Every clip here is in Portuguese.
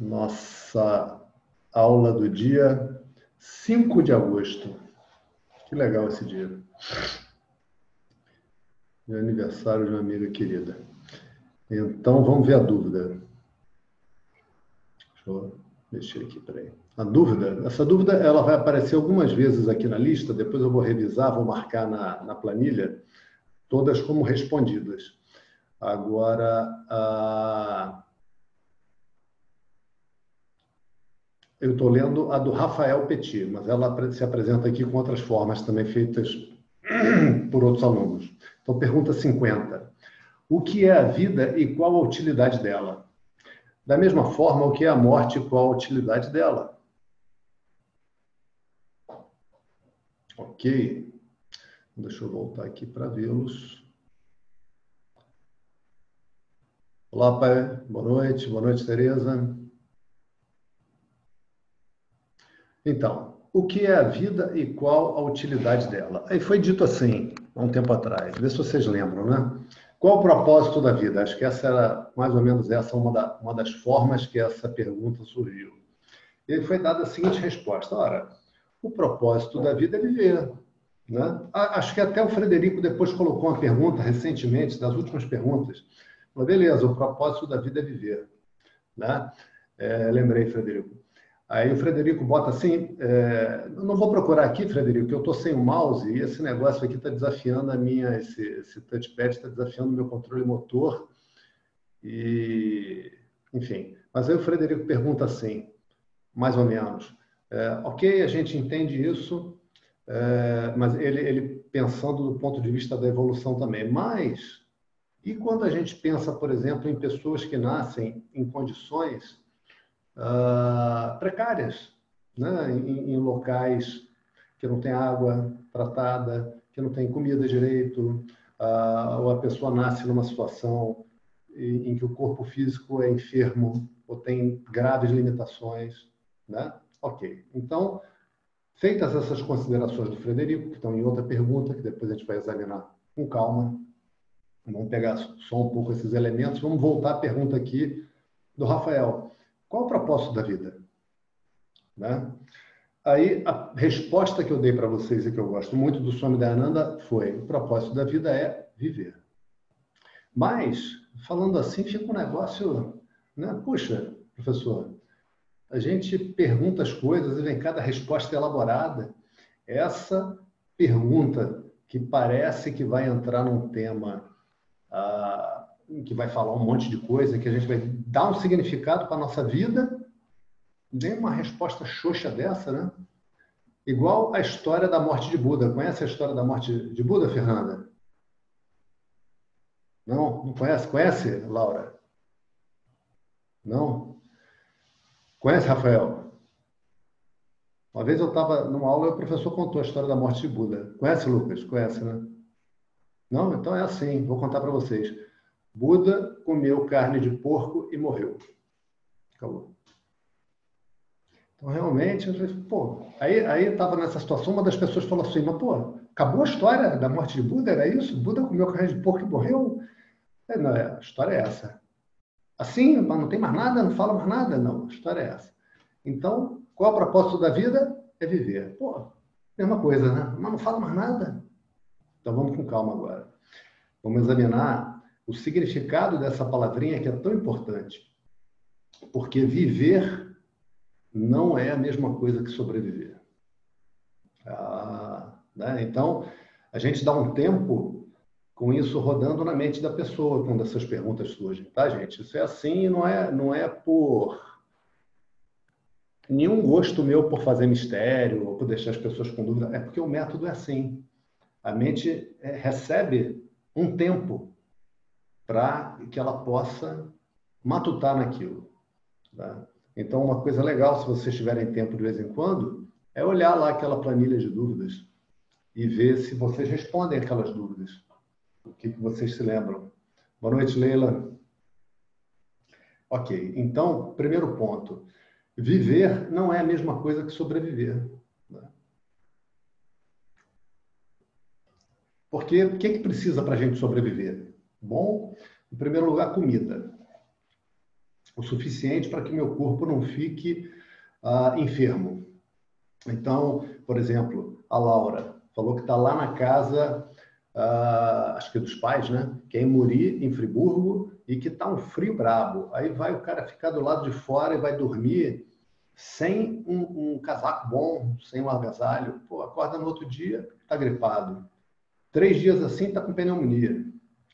nossa aula do dia 5 de agosto. Que legal esse dia. Meu aniversário de uma amiga querida. Então, vamos ver a dúvida. Deixa eu mexer aqui, peraí. A dúvida, essa dúvida ela vai aparecer algumas vezes aqui na lista, depois eu vou revisar, vou marcar na, na planilha, todas como respondidas. Agora, a Eu estou lendo a do Rafael Petit, mas ela se apresenta aqui com outras formas também feitas por outros alunos. Então, pergunta 50. O que é a vida e qual a utilidade dela? Da mesma forma, o que é a morte e qual a utilidade dela? Ok. Deixa eu voltar aqui para vê-los. Olá, pai. Boa noite. Boa noite, Tereza. Então, o que é a vida e qual a utilidade dela? Aí foi dito assim, há um tempo atrás, vê se vocês lembram, né? Qual o propósito da vida? Acho que essa era, mais ou menos, essa uma, da, uma das formas que essa pergunta surgiu. E foi dada a seguinte resposta: ora, o propósito da vida é viver. Né? Acho que até o Frederico depois colocou uma pergunta recentemente, das últimas perguntas. Falou, beleza, o propósito da vida é viver. Né? É, lembrei, Frederico. Aí o Frederico bota assim, é, não vou procurar aqui, Frederico, que eu estou sem o mouse e esse negócio aqui está desafiando a minha, esse, esse touchpad está desafiando o meu controle motor. E, enfim, mas aí o Frederico pergunta assim, mais ou menos, é, ok, a gente entende isso, é, mas ele, ele pensando do ponto de vista da evolução também, mas e quando a gente pensa, por exemplo, em pessoas que nascem em condições uh, precárias, né? em, em, locais que não tem água tratada, que não tem comida direito, uh, ou a pessoa nasce numa situação em, em, que o corpo físico é enfermo ou tem graves limitações, né? Ok. Então, feitas essas considerações do Frederico, que estão em outra pergunta, que depois a gente vai examinar com calma, vamos pegar só um pouco esses elementos, vamos voltar à pergunta aqui do Rafael. Qual o propósito da vida? Né? Aí, a resposta que eu dei para vocês e que eu gosto muito do Swami Dayananda foi: o propósito da vida é viver. Mas, falando assim, fica um negócio, né? Puxa, professor, a gente pergunta as coisas e vem cada resposta elaborada. Essa pergunta que parece que vai entrar num tema ah, que vai falar um monte de coisa, que a gente vai dar um significado para a nossa vida, nem uma resposta xoxa dessa, né? Igual a história da morte de Buda. Conhece a história da morte de Buda, Fernanda? Não? Não conhece? Conhece, Laura? Não? Conhece, Rafael? Uma vez eu estava numa aula e o professor contou a história da morte de Buda. Conhece, Lucas? Conhece, né? Não? Então é assim, vou contar para vocês. Buda comeu carne de porco e morreu. Acabou. Então, realmente, eu falei, pô, aí aí estava nessa situação, uma das pessoas falou assim, mas pô, acabou a história da morte de Buda, era isso? Buda comeu carne de porco e morreu? É, não, a história é essa. Assim, mas não tem mais nada, não fala mais nada? Não, a história é essa. Então, qual é o propósito da vida? É viver. Pô, mesma coisa, né? Mas não fala mais nada. Então, vamos com calma agora. Vamos examinar o significado dessa palavrinha que é tão importante. Porque viver não é a mesma coisa que sobreviver. Ah, né? Então, a gente dá um tempo com isso rodando na mente da pessoa quando essas perguntas surgem, tá, gente? Isso é assim e não é, não é por nenhum gosto meu por fazer mistério ou por deixar as pessoas com dúvida, é porque o método é assim. A mente é, recebe um tempo para que ela possa matutar naquilo. Tá? Então, uma coisa legal, se vocês tiverem tempo de vez em quando, é olhar lá aquela planilha de dúvidas e ver se vocês respondem aquelas dúvidas. O que, vocês se lembram? Boa noite, Leila. Ok, então, primeiro ponto. Viver não é a mesma coisa que sobreviver. Né? Porque o que, que precisa para a gente sobreviver? Bom, em primeiro lugar, comida. o suficiente para que meu corpo não fique uh, enfermo. Então, por exemplo, a Laura falou que está lá na casa, uh, acho que é dos pais, né? Que é em Muri, em Friburgo, e que está um frio brabo. Aí vai o cara ficar do lado de fora e vai dormir sem um, um casaco bom, sem um agasalho. Pô, acorda no outro dia, está gripado. Três dias assim, está com pneumonia.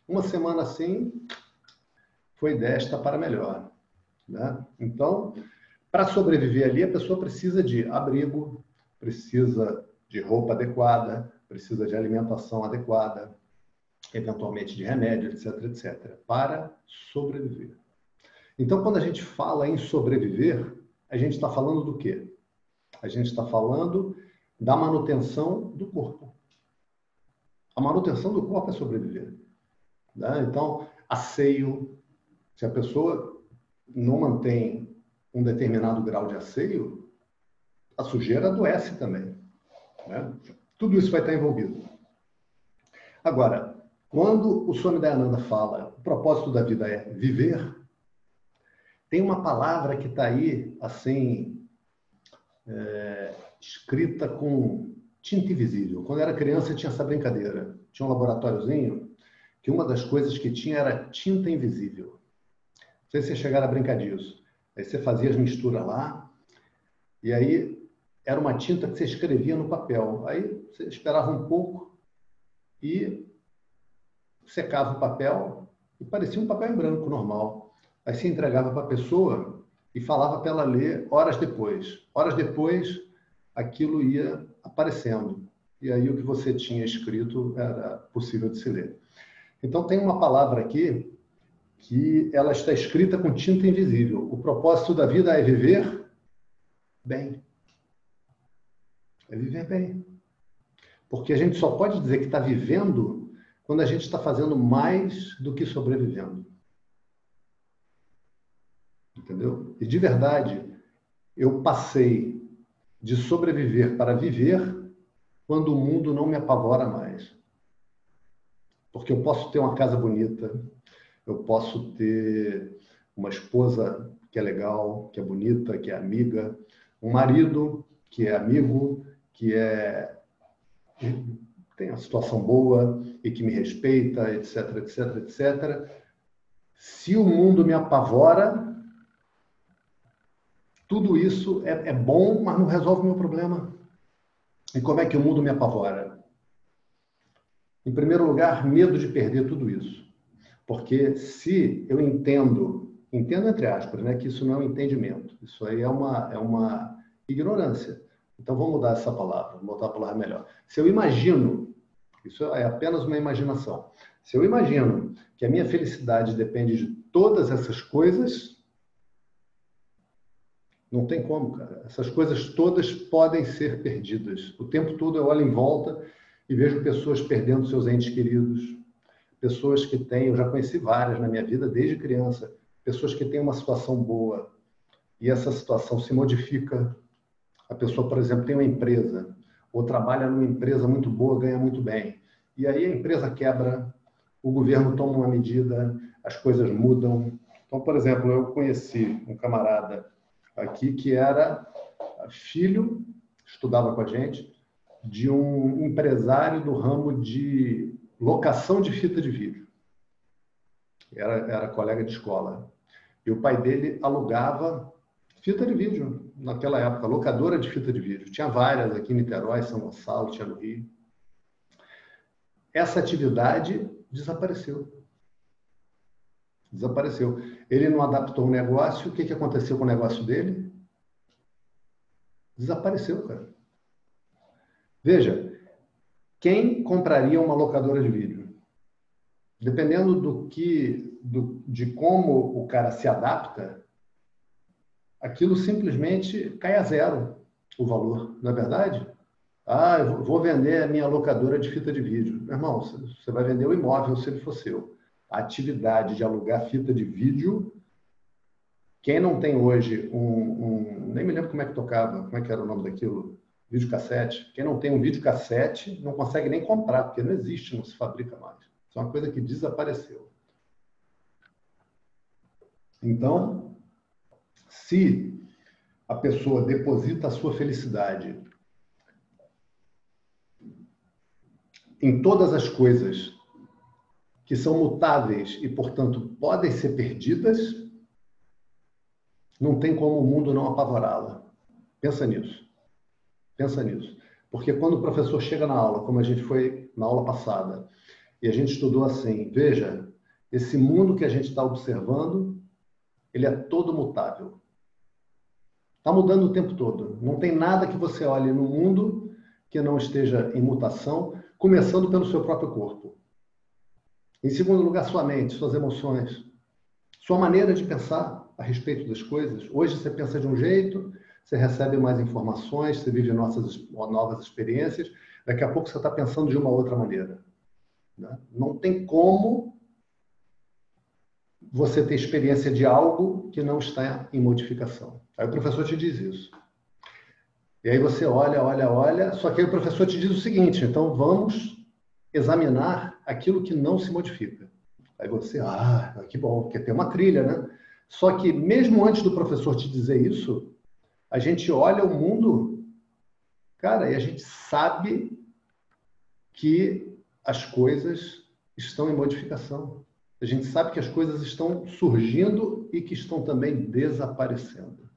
Uma semana assim, foi desta para melhor. Né? Então, para sobreviver ali, a pessoa precisa de abrigo, precisa de roupa adequada, precisa de alimentação adequada, eventualmente de remédio, etc, etc, para sobreviver. Então, quando a gente fala em sobreviver, a gente está falando do quê? A gente está falando da manutenção do corpo. A manutenção do corpo é sobreviver. Né? Então, asseio. Se a pessoa não mantém um determinado grau de asseio, a sujeira adoece também. Né? Tudo isso vai estar envolvido. Agora, quando o Swami Dayananda fala o propósito da vida é viver, tem uma palavra que está aí, assim, é, escrita com tinta invisível. Quando eu era criança, tinha essa brincadeira. Tinha um laboratóriozinho que uma das coisas que tinha era tinta invisível. Não sei se vocês chegaram a brincar disso. Aí você fazia as misturas lá, e aí era uma tinta que você escrevia no papel. Aí você esperava um pouco e secava o papel e parecia um papel em branco normal. Aí você entregava para a pessoa e falava para ela ler horas depois. Horas depois, aquilo ia aparecendo. E aí o que você tinha escrito era possível de se ler. Então tem uma palavra aqui que ela está escrita com tinta invisível. O propósito da vida é viver bem. É viver bem. Porque a gente só pode dizer que está vivendo quando a gente está fazendo mais do que sobrevivendo. Entendeu? E de verdade, eu passei de sobreviver para viver quando o mundo não me apavora mais. Porque eu posso ter uma casa bonita, eu posso ter uma esposa que é legal, que é bonita, que é amiga, um marido que é amigo, que é tem uma situação boa e que me respeita, etc, etc, etc. Se o mundo me apavora, tudo isso é, é bom, mas não resolve o meu problema. E como é que o mundo me apavora? Em primeiro lugar, medo de perder tudo isso. Porque se eu entendo, entendo entre aspas, né, que isso não é um entendimento, isso aí é uma, é uma ignorância. Então vamos mudar essa palavra, vamos botar a palavra melhor. Se eu imagino, isso é apenas uma imaginação. Se eu imagino que a minha felicidade depende de todas essas coisas, não tem como, cara. Essas coisas todas podem ser perdidas. O tempo todo eu olho em volta e vejo pessoas perdendo seus entes queridos, pessoas que têm, eu já conheci várias na minha vida desde criança, pessoas que têm uma situação boa e essa situação se modifica. A pessoa, por exemplo, tem uma empresa ou trabalha numa empresa muito boa, ganha muito bem. E aí a empresa quebra, o governo toma uma medida, as coisas mudam. Então, por exemplo, eu conheci um camarada aqui que era filho, estudava com a gente, de um empresário do ramo de locação de fita de vídeo. Era, era colega de escola. E o pai dele alugava fita de vídeo naquela época, locadora de fita de vídeo. Tinha várias aqui em Niterói, São Gonçalo, tinha no Rio. Essa atividade desapareceu. Desapareceu. Ele não adaptou o negócio. O que, que aconteceu com o negócio dele? Desapareceu, cara. Veja, quem compraria uma locadora de vídeo? Dependendo do que, do, de como o cara se adapta, aquilo simplesmente cai a zero o valor, não é verdade? Ah, eu vou vender a minha locadora de fita de vídeo. Meu irmão, você vai vender o imóvel se ele for seu. A atividade de alugar fita de vídeo, quem não tem hoje um, um nem me lembro como é que tocava, como é que era o nome daquilo, videocassete. Quem não tem um videocassete não consegue nem comprar, porque não existe, não se fabrica mais. Isso é uma coisa que desapareceu. Então, Se a pessoa deposita a sua felicidade em todas as coisas que são mutáveis e, portanto, podem ser perdidas, não tem como o mundo não apavorá-la. Pensa nisso. Pensa nisso. Porque quando o professor chega na aula, como a gente foi na aula passada, e a gente estudou assim, veja, esse mundo que a gente está observando, ele é todo mutável. Está mudando o tempo todo. Não tem nada que você olhe no mundo que não esteja em mutação, começando pelo seu próprio corpo. Em segundo lugar, sua mente, suas emoções, sua maneira de pensar a respeito das coisas. Hoje você pensa de um jeito, você recebe mais informações, você vive nossas, novas experiências, daqui a pouco você está pensando de uma outra maneira. Né? Não tem como você ter experiência de algo que não está em modificação. Aí o professor te diz isso. E aí você olha, olha, olha, só que aí o professor te diz o seguinte: então vamos examinar aquilo que não se modifica. Aí você, ah, que bom, porque tem uma trilha, né? Só que mesmo antes do professor te dizer isso, a gente olha o mundo, cara, e a gente sabe que as coisas estão em modificação. A gente sabe que as coisas estão surgindo e que estão também desaparecendo.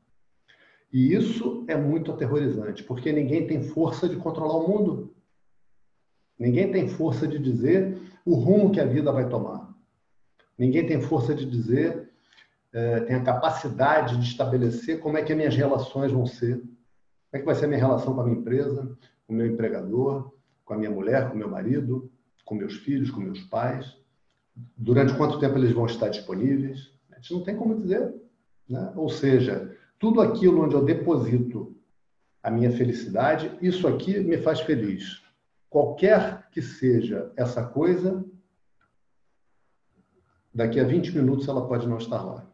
E isso é muito aterrorizante, porque ninguém tem força de controlar o mundo. Ninguém tem força de dizer o rumo que a vida vai tomar. Ninguém tem força de dizer é, tem a capacidade de estabelecer como é que as minhas relações vão ser. Como é que vai ser a minha relação com a minha empresa, com o meu empregador, com a minha mulher, com o meu marido, com meus filhos, com meus pais. Durante quanto tempo eles vão estar disponíveis? A gente não tem como dizer. Né? Ou seja, tudo aquilo onde eu deposito a minha felicidade, isso aqui me faz feliz. Qualquer que seja essa coisa, daqui a 20 minutos ela pode não estar lá.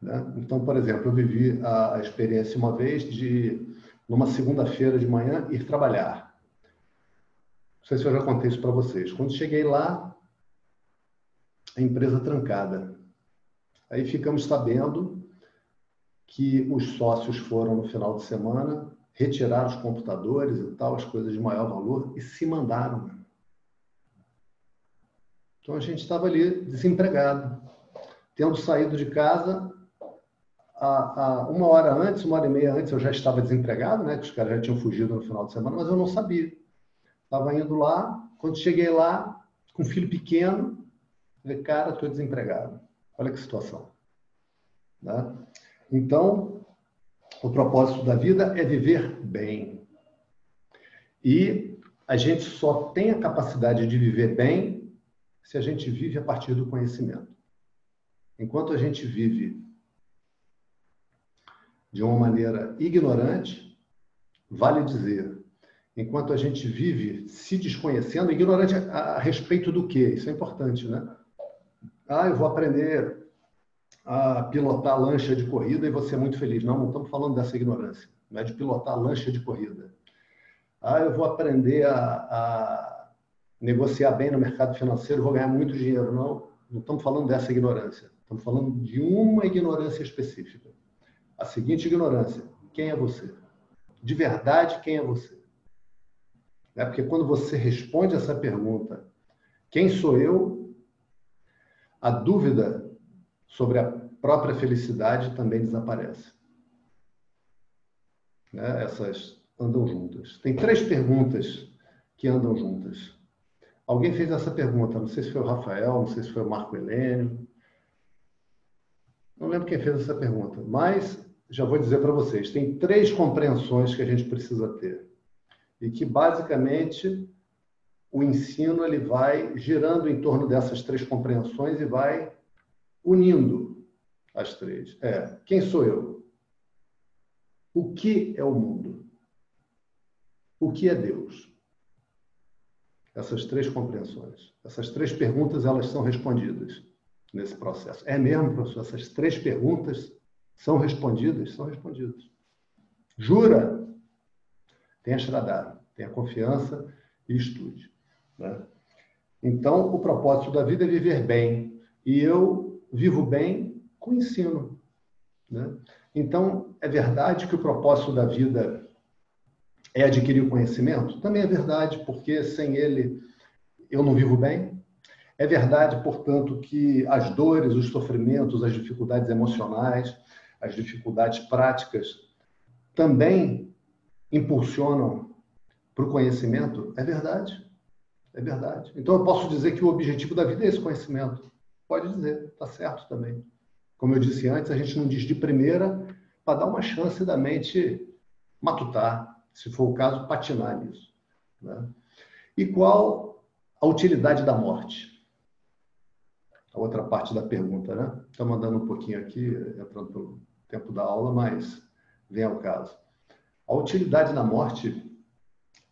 Né? Então, por exemplo, eu vivi a, a experiência uma vez de, numa segunda-feira de manhã, ir trabalhar. Não sei se eu já contei isso para vocês. Quando cheguei lá, a empresa trancada. Aí ficamos sabendo que os sócios foram no final de semana retirar os computadores e tal, as coisas de maior valor, e se mandaram. Então a gente estava ali desempregado, tendo saído de casa a, a, uma hora antes, uma hora e meia antes, eu já estava desempregado, né? Que os caras já tinham fugido no final de semana, mas eu não sabia. Estava indo lá, quando cheguei lá, com um filho pequeno, falei, cara, estou desempregado. Olha que situação. Né? Então, o propósito da vida é viver bem. E a gente só tem a capacidade de viver bem se a gente vive a partir do conhecimento. Enquanto a gente vive de uma maneira ignorante, vale dizer, enquanto a gente vive se desconhecendo, ignorante a, respeito do quê? Isso é importante, né? Ah, eu vou aprender a pilotar lancha de corrida e vou ser muito feliz. Não, não estamos falando dessa ignorância, não é de pilotar lancha de corrida. Ah, eu vou aprender a, a negociar bem no mercado financeiro, vou ganhar muito dinheiro. Não, não estamos falando dessa ignorância. Estamos falando de uma ignorância específica a seguinte ignorância: quem é você? De verdade, quem é você? É porque quando você responde essa pergunta, quem sou eu? A dúvida sobre a própria felicidade também desaparece. Né? Essas andam juntas. Tem três perguntas que andam juntas. Alguém fez essa pergunta, não sei se foi o Rafael, não sei se foi o Marco Helênio. Não lembro quem fez essa pergunta, mas já vou dizer para vocês, tem três compreensões que a gente precisa ter. E que, basicamente, o ensino ele vai girando em torno dessas três compreensões e vai unindo as três. É, quem sou eu? O que é o mundo? O que é Deus? Essas três compreensões. Essas três perguntas, elas são respondidas nesse processo. É mesmo, professor? Essas três perguntas são respondidas? São respondidas. Jura? Tenha Shraddha, tenha confiança e estude. Né? Então, o propósito da vida é viver bem. E eu vivo bem com ensino. Né? Então, é verdade que o propósito da vida é adquirir o conhecimento? Também é verdade, porque sem ele eu não vivo bem. É verdade, portanto, que as dores, os sofrimentos, as dificuldades emocionais, as dificuldades práticas também impulsionam para o conhecimento? É verdade. É verdade. Então eu posso dizer que o objetivo da vida é esse conhecimento. Pode dizer, está certo também. Como eu disse antes, a gente não diz de primeira para dar uma chance da mente matutar, se for o caso, patinar nisso. Né? E qual a utilidade da morte? A outra parte da pergunta, né? Estou mandando um pouquinho aqui, entrando pelo tempo da aula, mas vem ao caso. A utilidade da morte,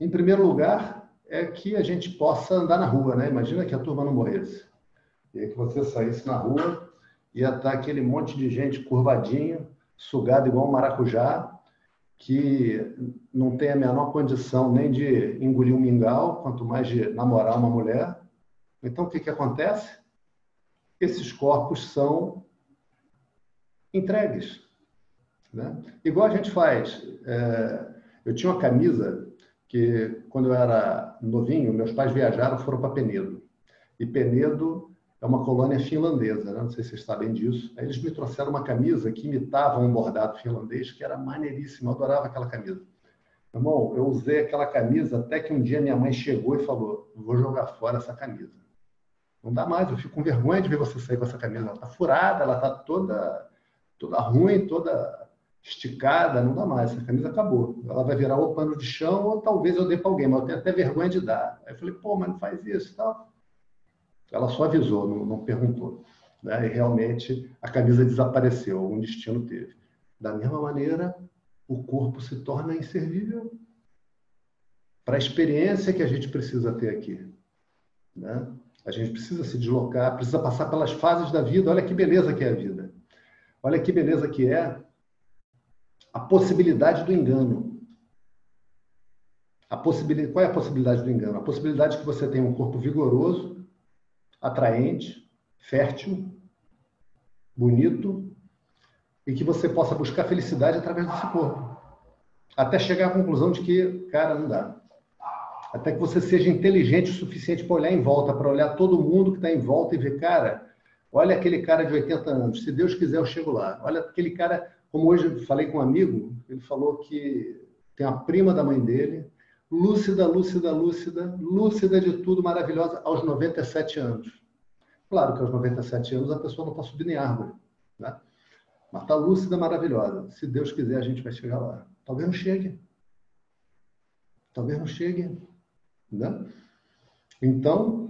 em primeiro lugar, é que a gente possa andar na rua, né? Imagina que a turma não morresse. E aí que você saísse na rua, ia estar aquele monte de gente curvadinho, sugado igual um maracujá, que não tem a menor condição nem de engolir um mingau, quanto mais de namorar uma mulher. Então, o que, que acontece? Esses corpos são entregues. Né? Igual a gente faz. É, eu tinha uma camisa que, quando eu era novinho, meus pais viajaram, foram para Penedo. E Penedo é uma colônia finlandesa, né? não sei se vocês sabem disso. Aí eles me trouxeram uma camisa que imitava um bordado finlandês, que era maneiríssimo, eu adorava aquela camisa. Irmão, eu usei aquela camisa até que um dia minha mãe chegou e falou: vou jogar fora essa camisa. Não dá mais, eu fico com vergonha de ver você sair com essa camisa. Ela está furada, ela está toda, toda ruim, toda esticada, não dá mais, essa camisa acabou. Ela vai virar ou pano de chão ou talvez eu dê para alguém, mas eu tenho até vergonha de dar. Aí eu falei, pô, mas não faz isso tal. Ela só avisou, não, não perguntou. Né? E realmente a camisa desapareceu, algum destino teve. Da mesma maneira, o corpo se torna inservível para a experiência que a gente precisa ter aqui. Né? A gente precisa se deslocar, precisa passar pelas fases da vida. Olha que beleza que é a vida. Olha que beleza que é a possibilidade do engano. A possibilidade, qual é a possibilidade do engano? A possibilidade que você tem um corpo vigoroso, atraente, fértil, bonito e que você possa buscar felicidade através desse corpo. Até chegar à conclusão de que, cara, não dá. Até que você seja inteligente o suficiente para olhar em volta, para olhar todo mundo que está em volta e ver, cara, olha aquele cara de 80 anos, se Deus quiser eu chego lá. Olha aquele cara, como hoje falei com um amigo, ele falou que tem a prima da mãe dele, lúcida, lúcida, lúcida, lúcida de tudo, maravilhosa, aos 97 anos. Claro que aos 97 anos a pessoa não está subindo em árvore, né? mas está lúcida, maravilhosa. Se Deus quiser, a gente vai chegar lá. Talvez não chegue. Talvez não chegue. Né? Então,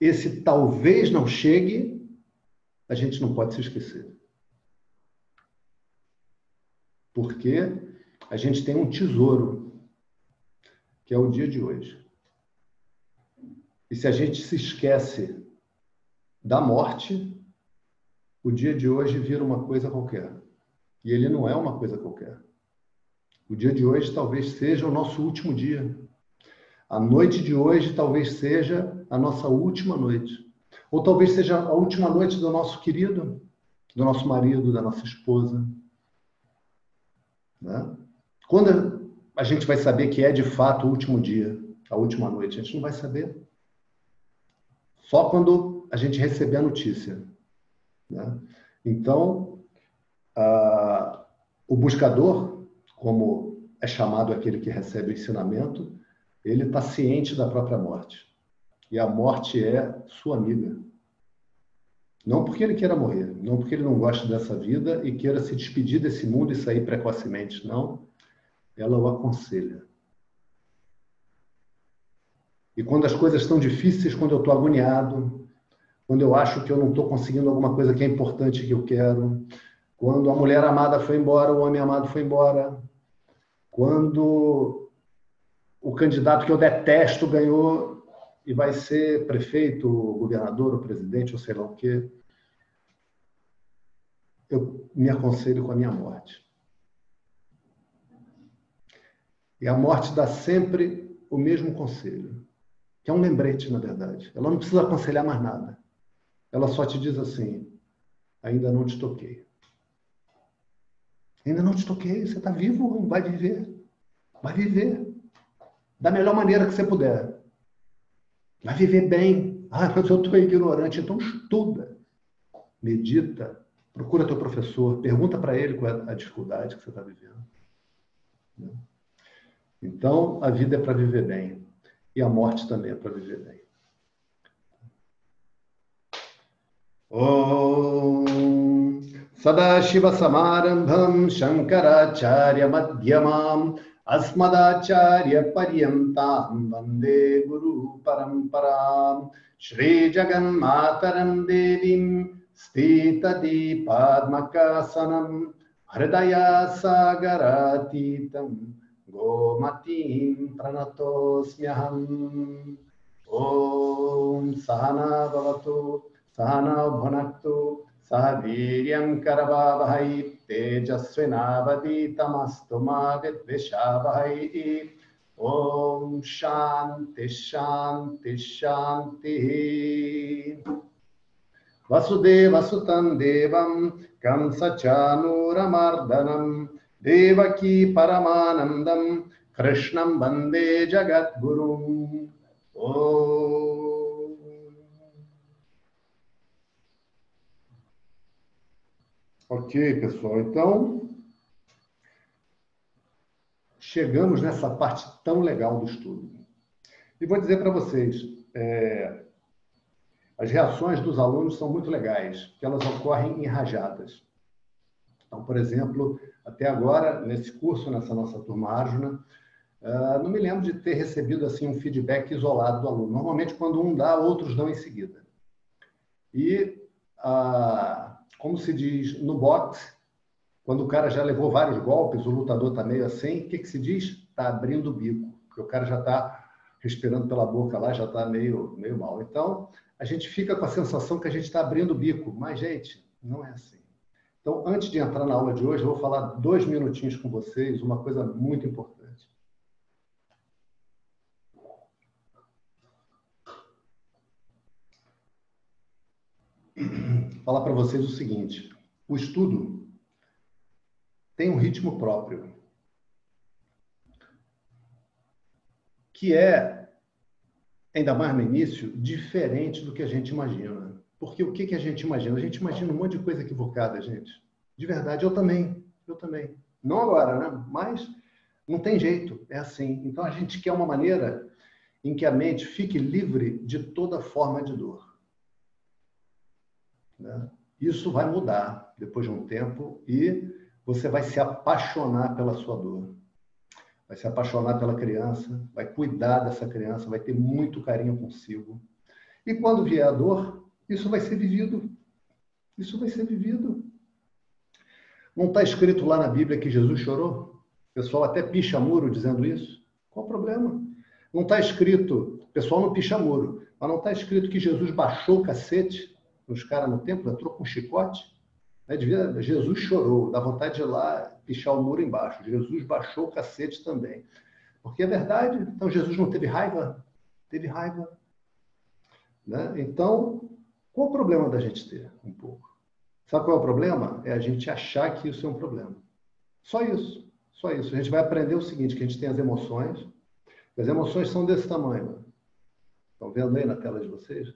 esse talvez não chegue, a gente não pode se esquecer. Porque a gente tem um tesouro que é o dia de hoje. E se a gente se esquece da morte, o dia de hoje vira uma coisa qualquer. E ele não é uma coisa qualquer. O dia de hoje talvez seja o nosso último dia. A noite de hoje talvez seja a nossa última noite. Ou talvez seja a última noite do nosso querido, do nosso marido, da nossa esposa. Né? Quando a gente vai saber que é de fato o último dia, a última noite? A gente não vai saber. Só quando a gente receber a notícia. Né? Então, o buscador, como é chamado aquele que recebe o ensinamento, ele está ciente da própria morte. E a morte é sua amiga. Não porque ele queira morrer, não porque ele não goste dessa vida e queira se despedir desse mundo e sair precocemente, não ela o aconselha. E quando as coisas estão difíceis, quando eu estou agoniado, quando eu acho que eu não estou conseguindo alguma coisa que é importante que eu quero, quando a mulher amada foi embora, o homem amado foi embora, quando o candidato que eu detesto ganhou e vai ser prefeito, governador, ou presidente, ou sei lá o quê, eu me aconselho com a minha morte. E a morte dá sempre o mesmo conselho, que é um lembrete, na verdade. Ela não precisa aconselhar mais nada. Ela só te diz assim: ainda não te toquei. Ainda não te toquei, você está vivo, vai viver. Vai viver. Da melhor maneira que você puder. Vai viver bem. Ah, mas eu estou ignorante. Então estuda. Medita. Procura teu professor. Pergunta para ele qual é a dificuldade que você está vivendo. Então, a vida é para viver bem. E a morte também é para viver bem. Om Sadashiva-samarambham Shankaracharya-madhyamam Asmadacharya-paryamtam Vande अस्मदाचार्य अस्मदाचार्यपर्यन्तां वंदे गुरुपरम्परां देवी स्थित स्थितदीपात्मकासनं हृदय सागरातीत गोमतीं प्रणतोऽस्म्यहम्। ॐ सहना भवतु सहनौ भुनक्तु सह वीर्यं करवावहै, तेजस्विनावतीतमस्तु मा विद्विषावहै। ॐ शान्ति शान्ति, शान्तिः। वसुदेवसुतं देवं, कंसचानूरमर्दनं, देवकी परमानन्दं, कृष्णं वंदे जगद्गुरुम्। ॐ Ok, pessoal. Então, chegamos nessa parte tão legal do estudo. E vou dizer para vocês, é, as reações dos alunos são muito legais, que elas ocorrem em rajadas. Então, por exemplo, até agora, nesse curso, nessa nossa turma Arjuna, uh, não me lembro de ter recebido assim um feedback isolado do aluno. Normalmente, quando um dá, outros dão em seguida. E uh, como se diz no boxe, quando o cara já levou vários golpes, o lutador está meio assim, o que, que se diz? Está abrindo o bico, porque o cara já está respirando pela boca lá, já está meio, meio mal. Então, a gente fica com a sensação que a gente está abrindo o bico, mas, gente, não é assim. Então, antes de entrar na aula de hoje, eu vou falar dois minutinhos com vocês, uma coisa muito importante. Falar para vocês o seguinte: o estudo tem um ritmo próprio, que é, ainda mais no início, diferente do que a gente imagina. Porque o que, que a gente imagina? A gente imagina um monte de coisa equivocada, gente. De verdade, eu também. Eu também. Não agora, né? Mas não tem jeito, é assim. Então a gente quer uma maneira em que a mente fique livre de toda forma de dor. Né? Isso vai mudar depois de um tempo e você vai se apaixonar pela sua dor. Vai se apaixonar pela criança, vai cuidar dessa criança, vai ter muito carinho consigo. E quando vier a dor, isso vai ser vivido. Isso vai ser vivido. Não está escrito lá na Bíblia que Jesus chorou? O pessoal até picha muro dizendo isso. Qual o problema? Não está escrito, o pessoal não picha muro, mas não está escrito que Jesus baixou o cacete os caras no templo, entrou com um chicote. Né? Devia, Jesus chorou, dá vontade de ir lá pichar o muro embaixo. Jesus baixou o cacete também. Porque é verdade. Então, Jesus não teve raiva? Teve raiva. Né? Então, qual o problema da gente ter um pouco? Sabe qual é o problema? É a gente achar que isso é um problema. Só isso. Só isso. A gente vai aprender o seguinte, que a gente tem as emoções. As emoções são desse tamanho. Estão vendo aí na tela de vocês?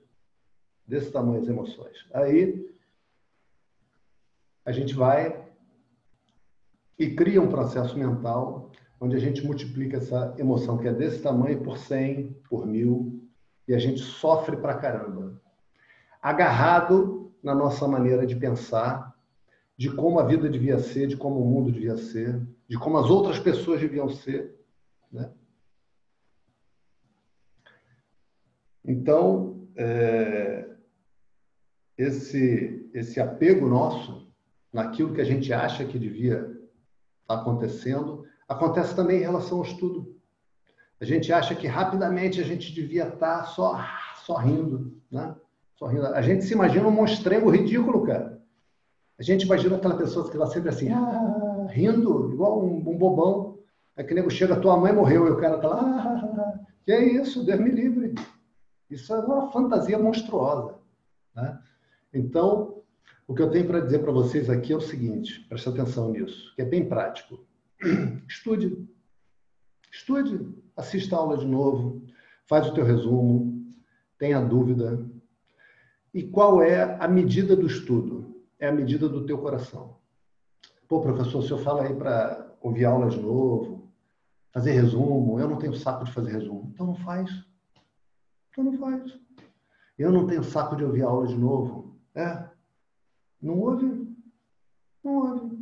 Desse tamanho as emoções. Aí a gente vai e cria um processo mental onde a gente multiplica essa emoção que é desse tamanho por 100, por mil, e a gente sofre pra caramba. Agarrado na nossa maneira de pensar, de como a vida devia ser, de como o mundo devia ser, de como as outras pessoas deviam ser. Né? Então, é, esse, esse apego nosso naquilo que a gente acha que devia estar tá acontecendo, acontece também em relação ao estudo. A gente acha que rapidamente a gente devia estar tá só, só rindo, né? A gente se imagina um monstrengo ridículo, cara. A gente imagina aquela pessoa que está sempre assim, ah, rindo, igual um, um bobão. É que nego chega, tua mãe morreu, e o cara está lá, ah, que é isso, Deus me livre. Isso é uma fantasia monstruosa. Né? Então, O que eu tenho para dizer para vocês aqui é o seguinte, preste atenção nisso, que é bem prático. Estude. Estude, assista a aula de novo, faz o teu resumo, tenha dúvida. E qual é a medida do estudo? É a medida do teu coração. Pô, professor, o senhor fala aí para ouvir aula de novo, fazer resumo. Eu não tenho saco de fazer resumo. Então não faz. Então não faz. Eu não tenho saco de ouvir aula de novo. É. Não ouve. Não ouve.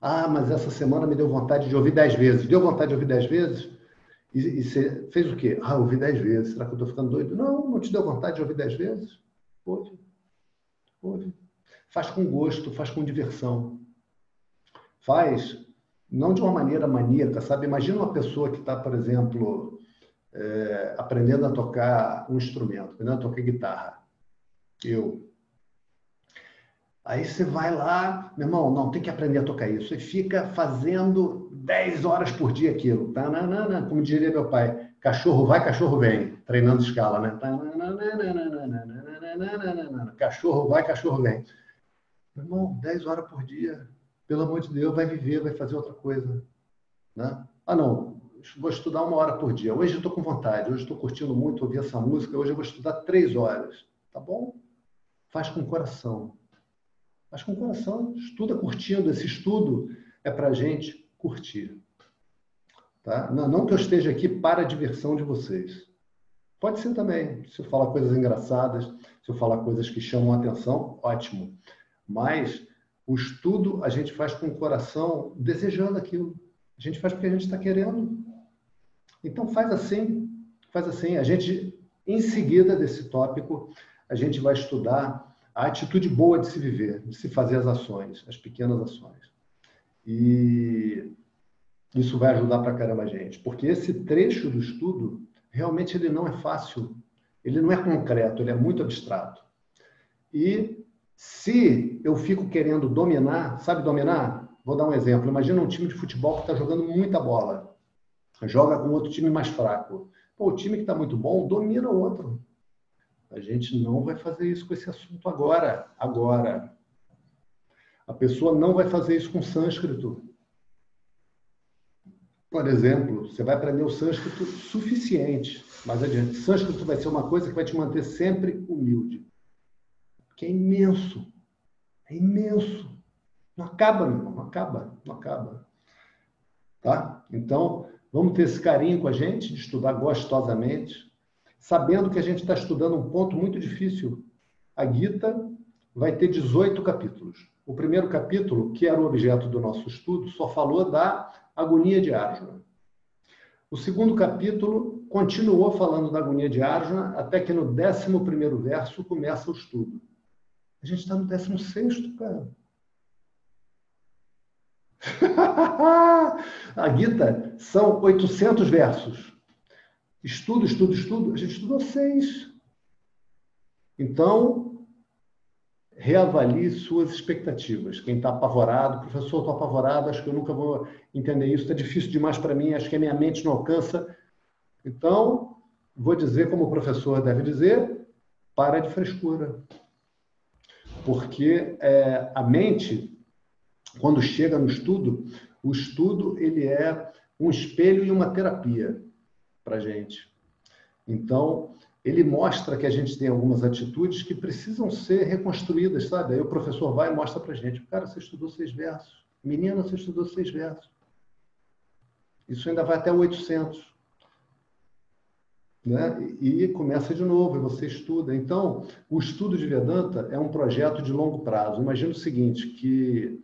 Ah, mas essa semana me deu vontade de ouvir dez vezes. Deu vontade de ouvir dez vezes? E, e você fez o quê? Ah, ouvi dez vezes. Será que eu estou ficando doido? Não, não te deu vontade de ouvir dez vezes? Ouve. Ouve. Faz com gosto, faz com diversão faz não de uma maneira maníaca, sabe? Imagina uma pessoa que está, por exemplo, é, aprendendo a tocar um instrumento, aprendendo a tocar guitarra. Eu. Aí você vai lá, meu irmão, não, tem que aprender a tocar isso. E fica fazendo 10 horas por dia aquilo. Tananana, como diria meu pai, cachorro vai, cachorro vem. Treinando escala, né? Cachorro vai, cachorro vem. Meu irmão, 10 horas por dia pelo amor de Deus, vai viver, vai fazer outra coisa. Né? Ah, não, vou estudar uma hora por dia. Hoje estou com vontade, hoje estou curtindo muito ouvir essa música, hoje eu vou estudar três horas. Tá bom? Faz com o coração. Faz com o coração, estuda curtindo. Esse estudo é para a gente curtir. Tá? Não, não que eu esteja aqui para a diversão de vocês. Pode ser também. Se eu falar coisas engraçadas, se eu falar coisas que chamam a atenção, ótimo. Mas o estudo a gente faz com o coração desejando aquilo. A gente faz porque a gente está querendo. Então faz assim, faz assim. A gente, em seguida desse tópico, a gente vai estudar a atitude boa de se viver, de se fazer as ações, as pequenas ações. E isso vai ajudar para caramba a gente, porque esse trecho do estudo realmente ele não é fácil, ele não é concreto, ele é muito abstrato. E se eu fico querendo dominar, sabe dominar? Vou dar um exemplo. Imagina um time de futebol que está jogando muita bola. Joga com outro time mais fraco. Pô, o time que está muito bom domina o outro. A gente não vai fazer isso com esse assunto agora. Agora. A pessoa não vai fazer isso com sânscrito. Por exemplo, você vai aprender o sânscrito suficiente. Mais adiante. Sânscrito vai ser uma coisa que vai te manter sempre humilde que é imenso. É imenso. Não acaba, meu irmão, não acaba, não acaba. Tá? Então, vamos ter esse carinho com a gente, de estudar gostosamente, sabendo que a gente está estudando um ponto muito difícil. A Gita vai ter 18 capítulos. O primeiro capítulo, que era o objeto do nosso estudo, só falou da agonia de Arjuna. O segundo capítulo continuou falando da agonia de Arjuna, até que no 11 primeiro verso começa o estudo. A gente está no 16, cara. a Gita são 800 versos. Estudo, estudo, estudo. A gente estudou seis. Então, reavalie suas expectativas. Quem está apavorado, professor, estou apavorado, acho que eu nunca vou entender isso, está difícil demais para mim, acho que a minha mente não alcança. Então, vou dizer como o professor deve dizer, para de frescura porque é, a mente, quando chega no estudo, o estudo ele é um espelho e uma terapia para a gente. Então, ele mostra que a gente tem algumas atitudes que precisam ser reconstruídas, sabe? Aí o professor vai e mostra para a gente. Cara, você estudou seis versos. Menina, você estudou seis versos. Isso ainda vai até 800 né? e começa de novo, e você estuda. Então, o estudo de Vedanta é um projeto de longo prazo. Imagina o seguinte, que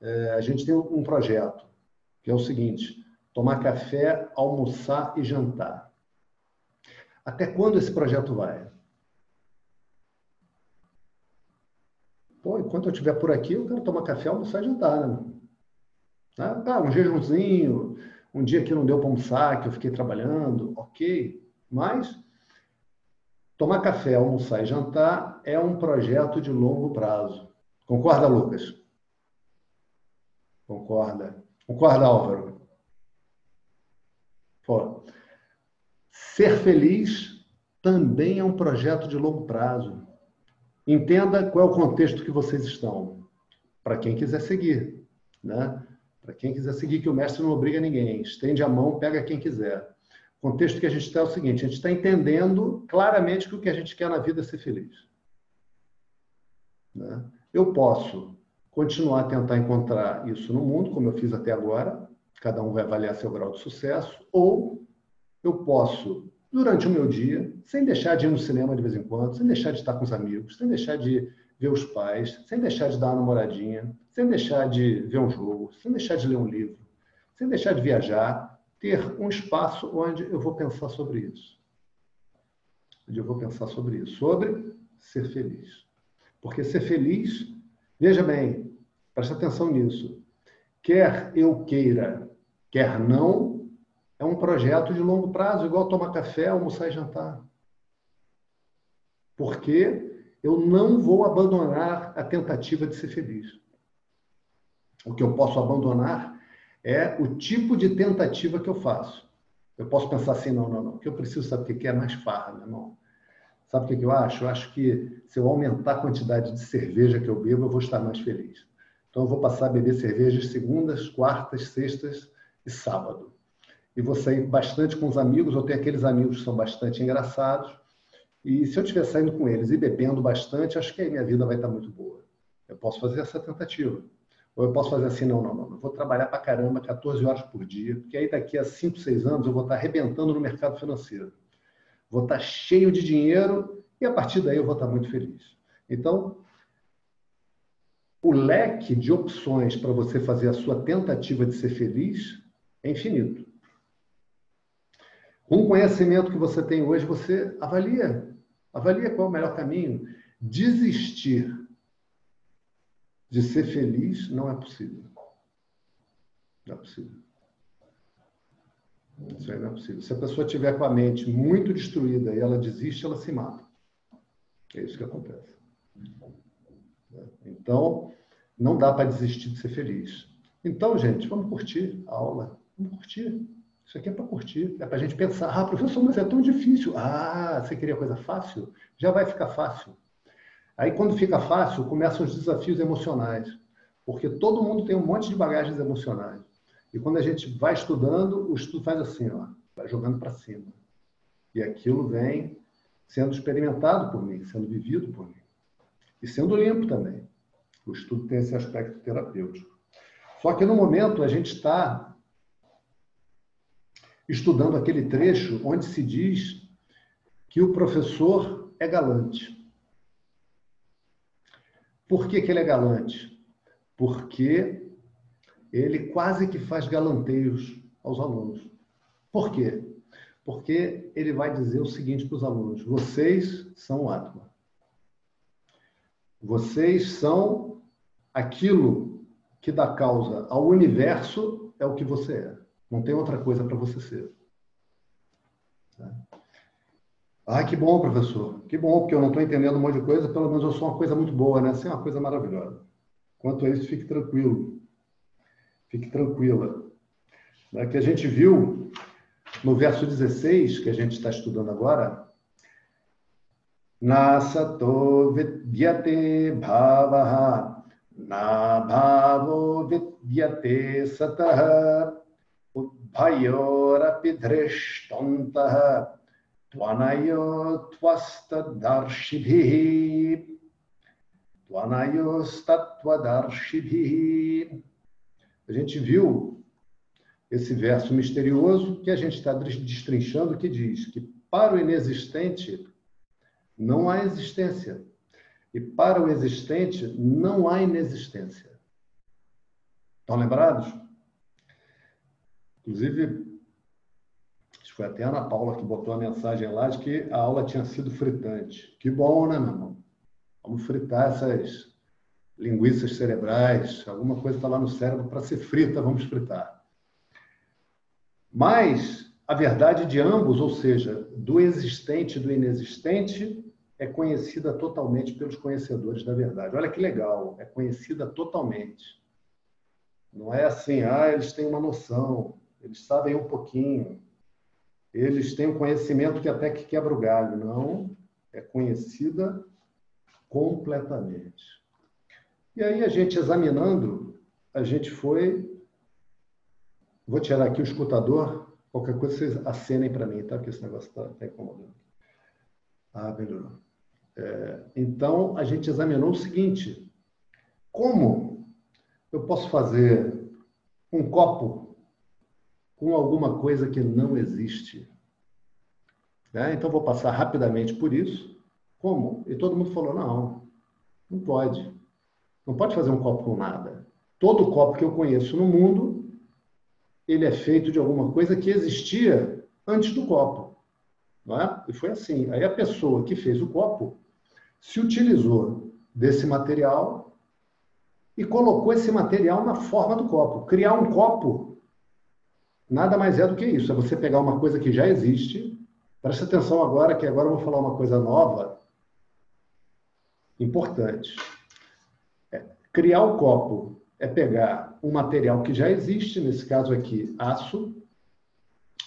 é, a gente tem um projeto, que é o seguinte, tomar café, almoçar e jantar. Até quando esse projeto vai? Pô, enquanto eu estiver por aqui, eu quero tomar café, almoçar e jantar, né? Tá, um jejumzinho, um dia que não deu para almoçar, que eu fiquei trabalhando, ok. Mas tomar café, almoçar e jantar é um projeto de longo prazo. Concorda, Lucas? Concorda. Concorda, Álvaro? Pô. Ser feliz também é um projeto de longo prazo. Entenda qual é o contexto que vocês estão, para quem quiser seguir, né? Para quem quiser seguir, que o mestre não obriga ninguém. Estende a mão, pega quem quiser. O contexto que a gente está é o seguinte: a gente está entendendo claramente que o que a gente quer na vida é ser feliz. Né? Eu posso continuar a tentar encontrar isso no mundo, como eu fiz até agora, cada um vai avaliar seu grau de sucesso, ou eu posso, durante o meu dia, sem deixar de ir no cinema de vez em quando, sem deixar de estar com os amigos, sem deixar de ver os pais, sem deixar de dar uma namoradinha, sem deixar de ver um jogo, sem deixar de ler um livro, sem deixar de viajar, ter um espaço onde eu vou pensar sobre isso. Onde eu vou pensar sobre isso, sobre ser feliz. Porque ser feliz, veja bem, preste atenção nisso. Quer eu queira, quer não, é um projeto de longo prazo, igual tomar café, almoçar e jantar. Porque eu não vou abandonar a tentativa de ser feliz. O que eu posso abandonar é o tipo de tentativa que eu faço. Eu posso pensar assim, não, não, não. O que eu preciso, sabe o que é mais farra, meu irmão? Sabe o que eu acho? Eu acho que se eu aumentar a quantidade de cerveja que eu bebo, eu vou estar mais feliz. Então, eu vou passar a beber cervejas segundas, quartas, sextas e sábado. E vou sair bastante com os amigos, ou tenho aqueles amigos que são bastante engraçados, e se eu estiver saindo com eles e bebendo bastante, acho que aí minha vida vai estar muito boa. Eu posso fazer essa tentativa. Ou eu posso fazer assim, não, não, não, eu vou trabalhar para caramba 14 horas por dia, porque aí daqui a 5, 6 anos eu vou estar arrebentando no mercado financeiro. Vou estar cheio de dinheiro e a partir daí eu vou estar muito feliz. Então, o leque de opções para você fazer a sua tentativa de ser feliz é infinito. Com o conhecimento que você tem hoje, você avalia. Avalia qual é o melhor caminho. Desistir de ser feliz não é possível. Não é possível. Isso aí não é possível. Se a pessoa tiver com a mente muito destruída e ela desiste, ela se mata. É isso que acontece. Então, não dá para desistir de ser feliz. Então, gente, vamos curtir a aula. Vamos curtir. Isso aqui é para curtir, é para a gente pensar. Ah, professor, mas é tão difícil. Ah, você queria coisa fácil? Já vai ficar fácil. Aí, quando fica fácil, começam os desafios emocionais. Porque todo mundo tem um monte de bagagens emocionais. E quando a gente vai estudando, o estudo faz assim, ó, vai jogando para cima. E aquilo vem sendo experimentado por mim, sendo vivido por mim. E sendo limpo também. O estudo tem esse aspecto terapêutico. Só que no momento a gente está estudando aquele trecho onde se diz que o professor é galante. Por que, que ele é galante? Porque ele quase que faz galanteios aos alunos. Por quê? Porque ele vai dizer o seguinte para os alunos: vocês são o Atma. Vocês são aquilo que dá causa ao universo, é o que você é. Não tem outra coisa para você ser. Tá? Ah, que bom, professor. Que bom, porque eu não estou entendendo um monte de coisa, pelo menos eu sou uma coisa muito boa, né? Assim é uma coisa maravilhosa. Quanto a isso, fique tranquilo. Fique tranquila. Né? Que a gente viu no verso 16, que a gente está estudando agora, Nasato vidyate bhavaha na bhavo vidyate sataha भयोरपि धृष्टन्तः त्वनयो त्वस्तदर्शिभिः त्वनयोस्तत्वदर्शिभिः A gente viu esse verso misterioso que a gente está destrinchando, que diz que para o inexistente não há existência. E para o existente não há inexistência. Estão lembrados? Inclusive, acho que foi até a Ana Paula que botou a mensagem lá de que a aula tinha sido fritante. Que bom, né, meu irmão? Vamos fritar essas linguiças cerebrais, alguma coisa está lá no cérebro para ser frita, vamos fritar. Mas a verdade de ambos, ou seja, do existente e do inexistente, é conhecida totalmente pelos conhecedores da verdade. Olha que legal, é conhecida totalmente. Não é assim, ah, eles têm uma noção eles sabem um pouquinho, eles têm um conhecimento que até que quebra o galho. Não, é conhecida Completamente. E aí a gente examinando, a gente foi. Vou tirar aqui o escutador. Qualquer coisa vocês acenem para mim, tá? Porque esse negócio está tá incomodando. Ah, melhorou. É, então a gente examinou o seguinte: como eu posso fazer um copo com alguma coisa que não existe? Né? Então vou passar rapidamente por isso. Como? E todo mundo falou: não, não pode. Não pode fazer um copo com nada. Todo copo que eu conheço no mundo, ele é feito de alguma coisa que existia antes do copo. Não é? E foi assim. Aí a pessoa que fez o copo se utilizou desse material e colocou esse material na forma do copo. Criar um copo nada mais é do que isso. É você pegar uma coisa que já existe. Preste atenção agora, que agora eu vou falar uma coisa nova, importante. Criar o copo é pegar um material que já existe, nesse caso aqui, aço,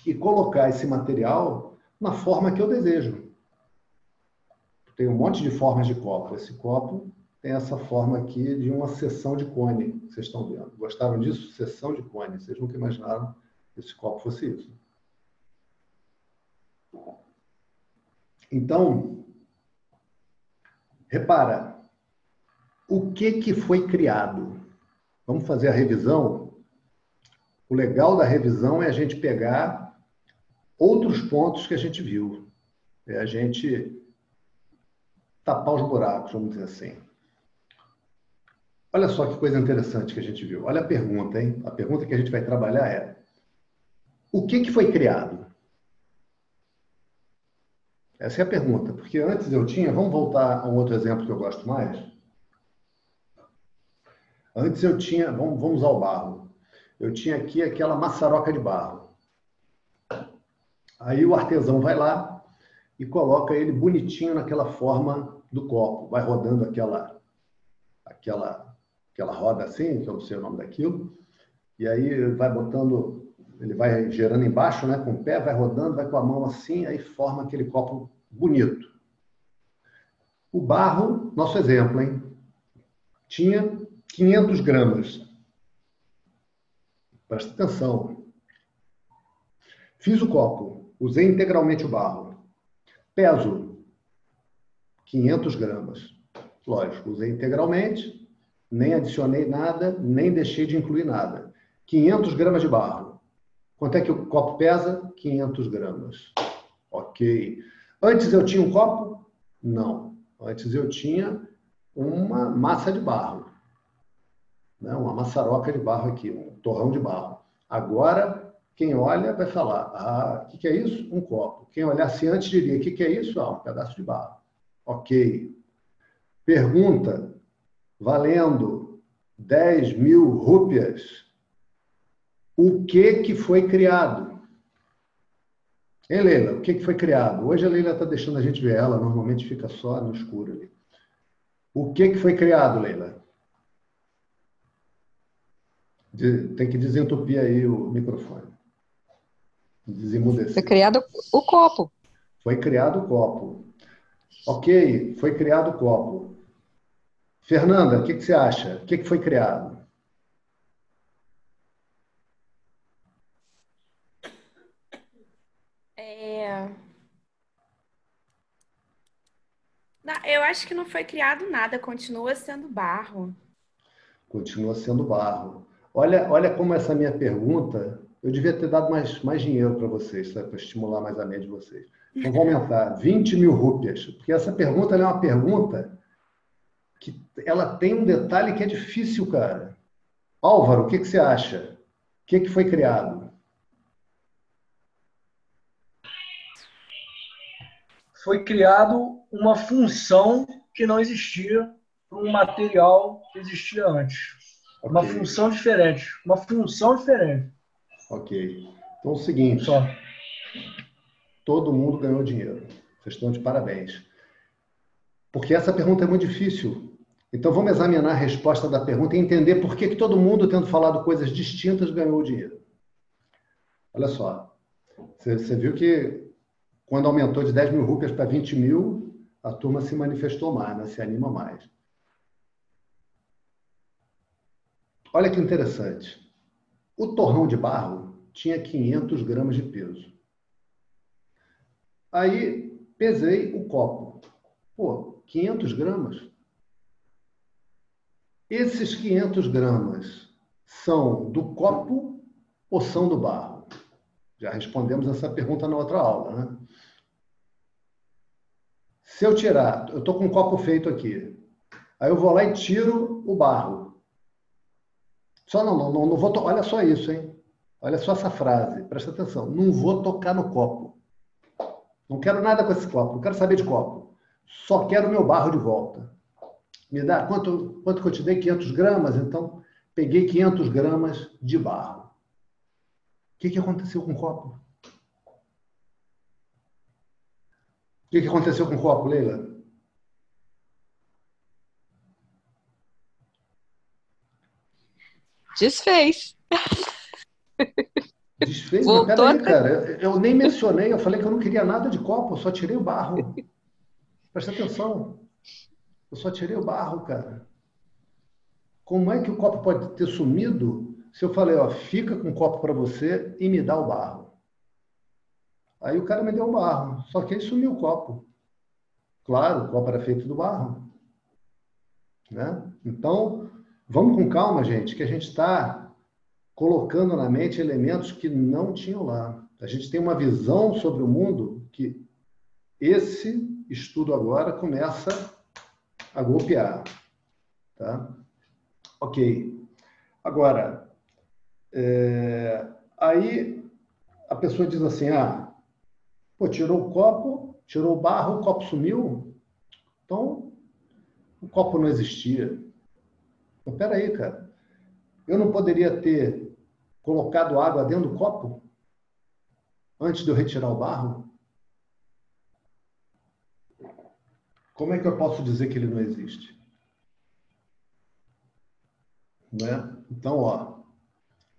e colocar esse material na forma que eu desejo. Tem um monte de formas de copo. Esse copo tem essa forma aqui de uma seção de cone, vocês estão vendo. Gostaram disso? Seção de cone. Vocês nunca imaginaram esse copo fosse isso. Então, repara, o que, que foi criado? Vamos fazer a revisão? O legal da revisão é a gente pegar outros pontos que a gente viu. É a gente tapar os buracos, vamos dizer assim. Olha só que coisa interessante que a gente viu. Olha a pergunta, hein? A pergunta que a gente vai trabalhar é: o que, que foi criado? Essa é a pergunta, porque antes eu tinha. Vamos voltar a um outro exemplo que eu gosto mais. Antes eu tinha, vamos, vamos ao barro. Eu tinha aqui aquela maçaroca de barro. Aí o artesão vai lá e coloca ele bonitinho naquela forma do copo, vai rodando aquela aquela aquela roda assim, que eu não sei o nome daquilo. E aí vai botando, ele vai gerando embaixo, né, com o pé, vai rodando, vai com a mão assim, aí forma aquele copo bonito. O barro, nosso exemplo, hein? Tinha 500 gramas. Presta atenção. Fiz o copo, usei integralmente o barro. Peso, 500 gramas. Lógico, usei integralmente, nem adicionei nada, nem deixei de incluir nada. 500 gramas de barro. Quanto é que o copo pesa? 500 gramas. Ok. Antes eu tinha um copo? Não. Antes eu tinha uma massa de barro né? uma maçaroca de barro aqui, um torrão de barro. Agora, quem olha vai falar, ah, o que, que, é isso? Um copo. Quem olhasse antes diria, o que, que é isso? Ah, um pedaço de barro. Ok. Pergunta, valendo 10 mil rúpias, o que, que foi criado? Hein, Leila? O que, que foi criado? Hoje a Leila está deixando a gente ver ela, normalmente fica só no escuro ali. O que, que foi criado, Leila? tem que desentupir aí o microfone. Desemudecer. Foi criado o copo. Foi criado o copo. Ok, foi criado o copo. Fernanda, o que, que, você acha? O que, que foi criado? É... eu acho que não foi criado nada, continua sendo barro. Continua sendo barro. Olha, olha como essa minha pergunta, eu devia ter dado mais, mais dinheiro para vocês, para estimular mais a média de vocês. Então, vou aumentar 20 mil rúpias, porque essa pergunta é uma pergunta que ela tem um detalhe que é difícil, cara. Álvaro, o que, que você acha? O que, que foi criado? Foi criado uma função que não existia para um material que existia antes. Okay. Uma função diferente. Uma função diferente. Ok. Então é o seguinte. Só. Todo mundo ganhou dinheiro. Vocês estão de parabéns. Porque essa pergunta é muito difícil. Então vamos examinar a resposta da pergunta e entender por que, que todo mundo, tendo falado coisas distintas, ganhou dinheiro. Olha só. Você, você viu que quando aumentou de 10 mil rupias para 20 mil, a turma se manifestou mais, né? se anima mais. Olha que interessante. O torrão de barro tinha 500 gramas de peso. Aí pesei o copo. Pô, 500 gramas? Esses 500 gramas são do copo ou são do barro? Já respondemos essa pergunta na outra aula, né? Se eu tirar, eu estou com um copo feito aqui, aí eu vou lá e tiro o barro. Só não, não, não, vou. Olha só isso, hein? Olha só essa frase, presta atenção. Não vou tocar no copo. Não quero nada com esse copo, não quero saber de copo. Só quero meu barro de volta. Me dá quanto, quanto que eu te dei? 500 gramas? Então, peguei 500 gramas de barro. O que, que aconteceu com o copo? O que, que aconteceu com o copo, Leila? Desfez. Desfez? Voltou peraí, cara. Eu, eu nem mencionei, eu falei que eu não queria nada de copo, eu só tirei o barro. Presta atenção. Eu só tirei o barro, cara. Como é que o copo pode ter sumido se eu falei, ó, fica com o copo para você e me dá o barro? Aí o cara me deu o barro, só que aí sumiu o copo. Claro, o copo era feito do barro. Né? Então, vamos com calma, gente, que a gente está colocando na mente elementos que não tinham lá. A gente tem uma visão sobre o mundo que esse estudo agora começa a golpear. Tá? Ok. Agora, é, aí a pessoa diz assim, ah, Pô, tirou o copo, tirou o barro, o copo sumiu. Então, o copo não existia. Então, peraí, cara. Eu não poderia ter colocado água dentro do copo antes de eu retirar o barro? Como é que eu posso dizer que ele não existe? Né? Então, ó,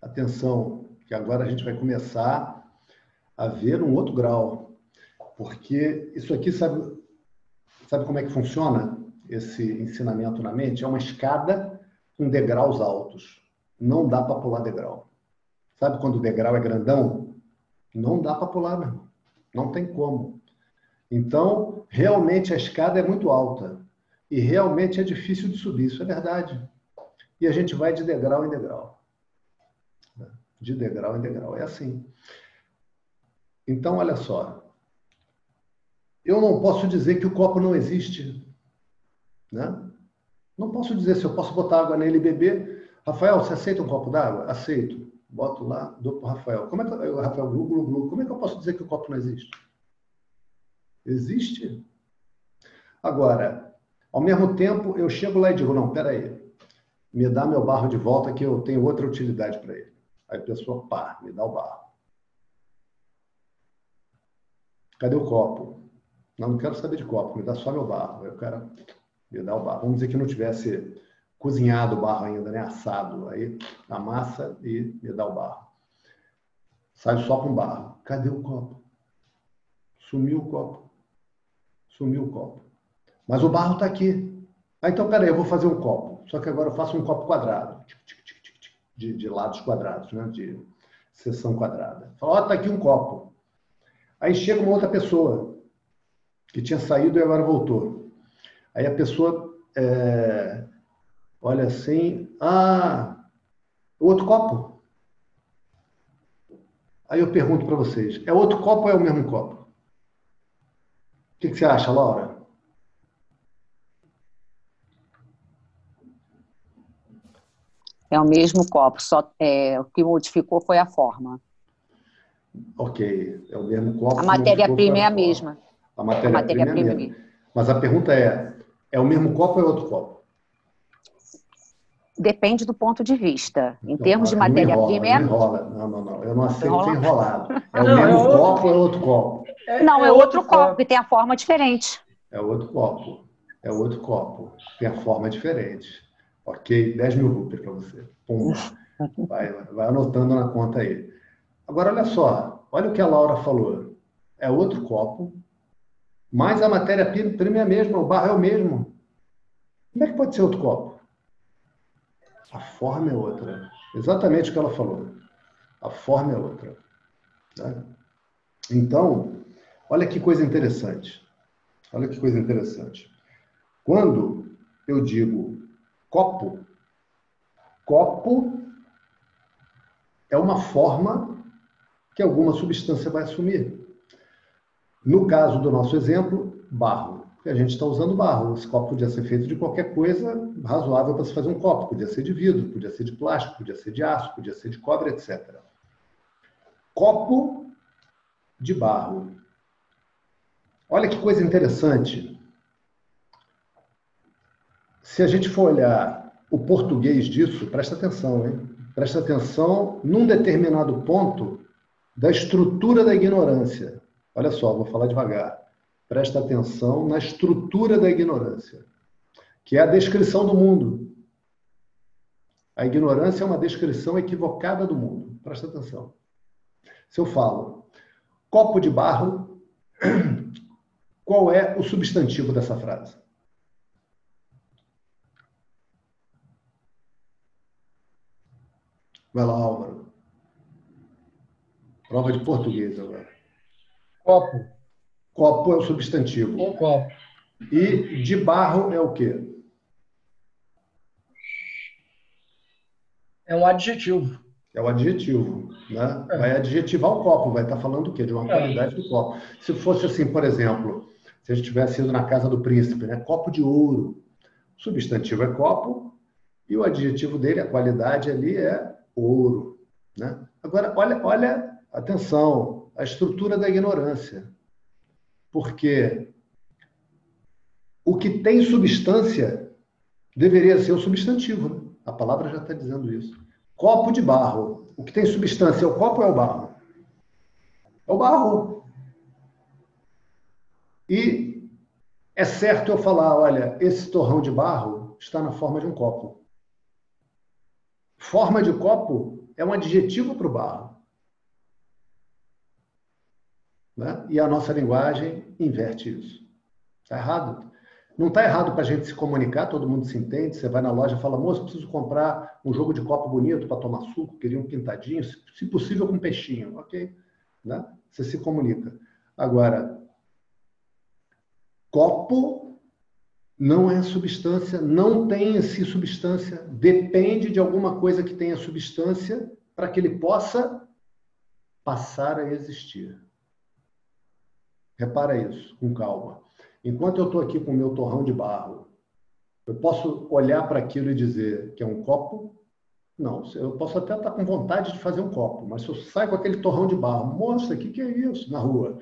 atenção, que agora a gente vai começar a ver um outro grau. Porque isso aqui, sabe, sabe como é que funciona esse ensinamento na mente? É uma escada com degraus altos. Não dá para pular degrau. Sabe quando o degrau é grandão? Não dá para pular, não. Não tem como. Então, realmente a escada é muito alta. E realmente é difícil de subir, isso é verdade. E a gente vai de degrau em degrau. De degrau em degrau. É assim. Então, olha só eu não posso dizer que o copo não existe. Né? Não posso dizer se eu posso botar água nele e beber. Rafael, você aceita um copo d'água? Aceito. Boto lá, dou para o Rafael. Como é que eu, Rafael, glu. Como é que eu posso dizer que o copo não existe? Existe. Agora, ao mesmo tempo, eu chego lá e digo, não, peraí, me dá meu barro de volta que eu tenho outra utilidade para ele. Aí a pessoa, pá, me dá o barro. Cadê o copo? Não, não quero saber de copo, me dá só meu barro. Aí o cara me dá o barro. Vamos dizer que não tivesse cozinhado o barro ainda, né? Assado. Aí amassa e me dá o barro. Sai só com barro. Cadê o copo? Sumiu o copo. Sumiu o copo. Mas o barro está aqui. Ah, então, peraí, eu vou fazer um copo. Só que agora eu faço um copo quadrado. De, de lados quadrados, né? De seção quadrada. Fala, ó, oh, tá aqui um copo. Aí chega uma outra pessoa que tinha saído e agora voltou. Aí a pessoa é, olha assim, ah, outro copo. Aí eu pergunto para vocês, é outro copo ou é o mesmo copo? O que, que você acha, Laura? É o mesmo copo, só é, o que modificou foi a forma. Ok, é o mesmo copo. A matéria-prima é a mesma. A matéria-prima matéria é a mesma. Mas a pergunta é, é o mesmo copo ou é outro copo? Depende do ponto de vista. Em então, termos de matéria-prima é... Não enrola, não, não, não. Eu não aceito ser enrolado. É o não, mesmo é copo ou é outro copo? É, não, é, é outro, outro copo, que tem a forma diferente. É outro copo. É outro copo. Tem a forma diferente. Ok? 10 mil rupias para você. Pum. Vai, vai anotando na conta aí. Agora, olha só. Olha o que a Laura falou. É outro copo, Mas a matéria-prima é a mesma, o barro é o mesmo. Como é que pode ser outro copo? A forma é outra. Exatamente o que ela falou. A forma é outra. Né? Então, olha que coisa interessante. Olha que coisa interessante. Quando eu digo copo, copo é uma forma que alguma substância vai assumir. No caso do nosso exemplo, barro. Porque a gente está usando barro. Esse copo podia ser feito de qualquer coisa razoável para se fazer um copo. Podia ser de vidro, podia ser de plástico, podia ser de aço, podia ser de cobre, etc. Copo de barro. Olha que coisa interessante. Se a gente for olhar o português disso, presta atenção, hein? Presta atenção num determinado ponto da estrutura da ignorância. Olha só, vou falar devagar. Presta atenção na estrutura da ignorância, que é a descrição do mundo. A ignorância é uma descrição equivocada do mundo. Presta atenção. Se eu falo copo de barro, qual é o substantivo dessa frase? Vai lá, Álvaro. Prova de português agora. Copo. Copo é o substantivo. Um copo. E de barro é o quê? É um adjetivo. É o adjetivo, né? É. Vai adjetivar o copo, vai estar falando o quê? De uma É. qualidade do copo. Se fosse assim, por exemplo, se a gente tivesse ido na casa do príncipe, né? Copo de ouro. O substantivo é copo e o adjetivo dele, a qualidade ali é ouro, né? Agora, olha, olha, atenção, a estrutura da ignorância. Porque o que tem substância deveria ser o substantivo, né? A palavra já está dizendo isso. Copo de barro. O que tem substância é o copo ou é o barro? É o barro. E é certo eu falar, olha, esse torrão de barro está na forma de um copo. Forma de copo é um adjetivo para o barro. Né? E a nossa linguagem inverte isso. Está errado? Não está errado para a gente se comunicar, todo mundo se entende. Você vai na loja e fala, moço, preciso comprar um jogo de copo bonito para tomar suco, queria um pintadinho, se possível com peixinho. Ok. Né? Você se comunica. Agora, copo não é substância, não tem em si substância, depende de alguma coisa que tenha substância para que ele possa passar a existir. Repara isso, com calma. Enquanto eu estou aqui com o meu torrão de barro, eu posso olhar para aquilo e dizer que é um copo? Não, eu posso até estar com vontade de fazer um copo, mas se eu saio com aquele torrão de barro, moça, o que, que é isso na rua?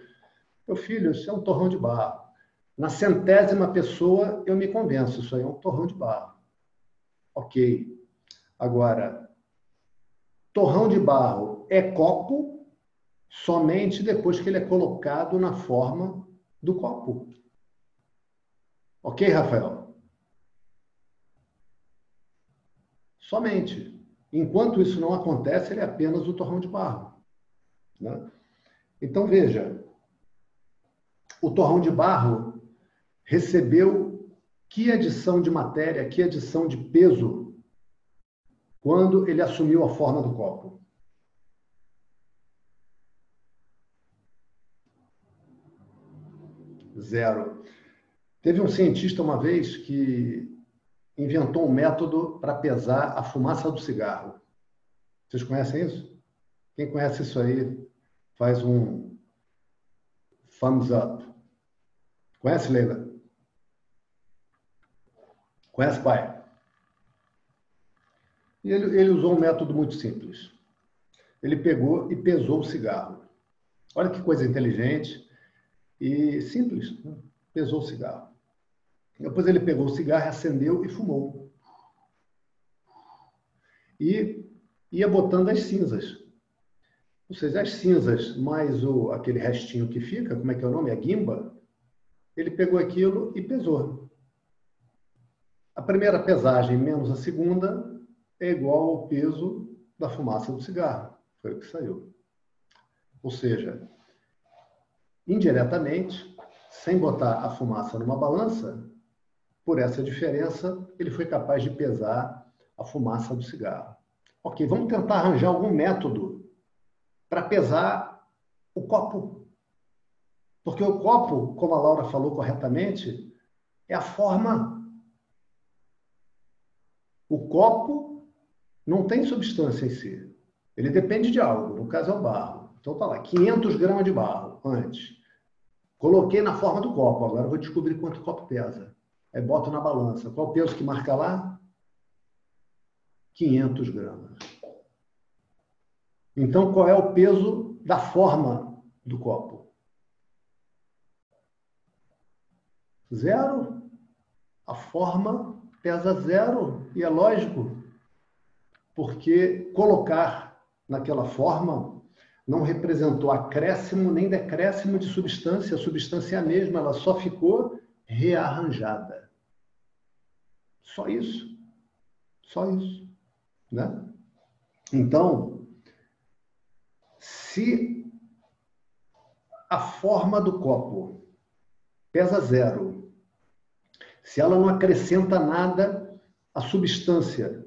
Meu filho, isso é um torrão de barro. Na centésima pessoa, eu me convenço, isso aí é um torrão de barro. Ok. Agora, torrão de barro é copo somente depois que ele é colocado na forma do copo. Ok, Rafael? Somente. Enquanto isso não acontece, ele é apenas o torrão de barro. Né? Então, veja, o torrão de barro recebeu que adição de matéria, que adição de peso, quando ele assumiu a forma do copo? Zero. Teve um cientista uma vez que inventou um método para pesar a fumaça do cigarro. Vocês conhecem isso? Quem conhece isso aí faz um thumbs up. Conhece, Leila? Conhece, pai? E ele, ele usou um método muito simples. Ele pegou e pesou o cigarro. Olha que coisa inteligente e simples. Né? Pesou o cigarro. Depois ele pegou o cigarro, acendeu e fumou. E ia botando as cinzas. Ou seja, as cinzas mais o, aquele restinho que fica, como é que é o nome? A guimba. Ele pegou aquilo e pesou. A primeira pesagem menos a segunda é igual ao peso da fumaça do cigarro. Foi o que saiu. Ou seja, indiretamente, sem botar a fumaça numa balança, por essa diferença, ele foi capaz de pesar a fumaça do cigarro. Ok, vamos tentar arranjar algum método para pesar o copo. Porque o copo, como a Laura falou corretamente, é a forma. O copo não tem substância em si. Ele depende de algo, no caso é o barro. Então tá lá, 500 gramas de barro antes. Coloquei na forma do copo, agora vou descobrir quanto o copo pesa. Aí boto na balança. Qual o peso que marca lá? 500 gramas. Então, qual é o peso da forma do copo? Zero. A forma pesa zero. E é lógico, porque colocar naquela forma não representou acréscimo nem decréscimo de substância. A substância é a mesma, ela só ficou rearranjada. Só isso. Só isso. Né? Então, se a forma do copo pesa zero, se ela não acrescenta nada à substância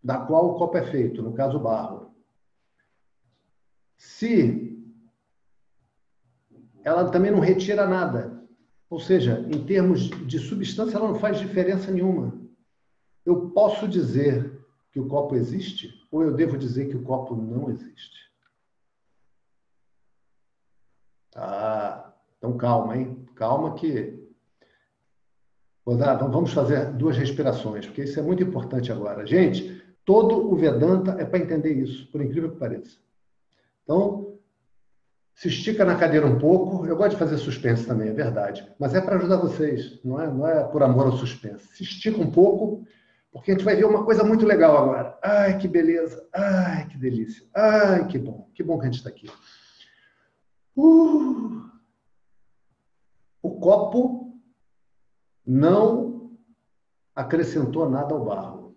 da qual o copo é feito, no caso barro, se ela também não retira nada, ou seja, em termos de substância, ela não faz diferença nenhuma. Eu posso dizer que o copo existe ou eu devo dizer que o copo não existe? Ah, então calma, hein? Calma que. Vamos fazer duas respirações, porque isso é muito importante agora. Gente, todo o Vedanta é para entender isso, por incrível que pareça. Então, se estica na cadeira um pouco. Eu gosto de fazer suspense também, é verdade. Mas é para ajudar vocês, não é, não é por amor ao suspense. Se estica um pouco porque a gente vai ver uma coisa muito legal agora. Ai, que beleza. Ai, que delícia. Ai, que bom. Que bom que a gente está aqui. Uh! O copo não acrescentou nada ao barro.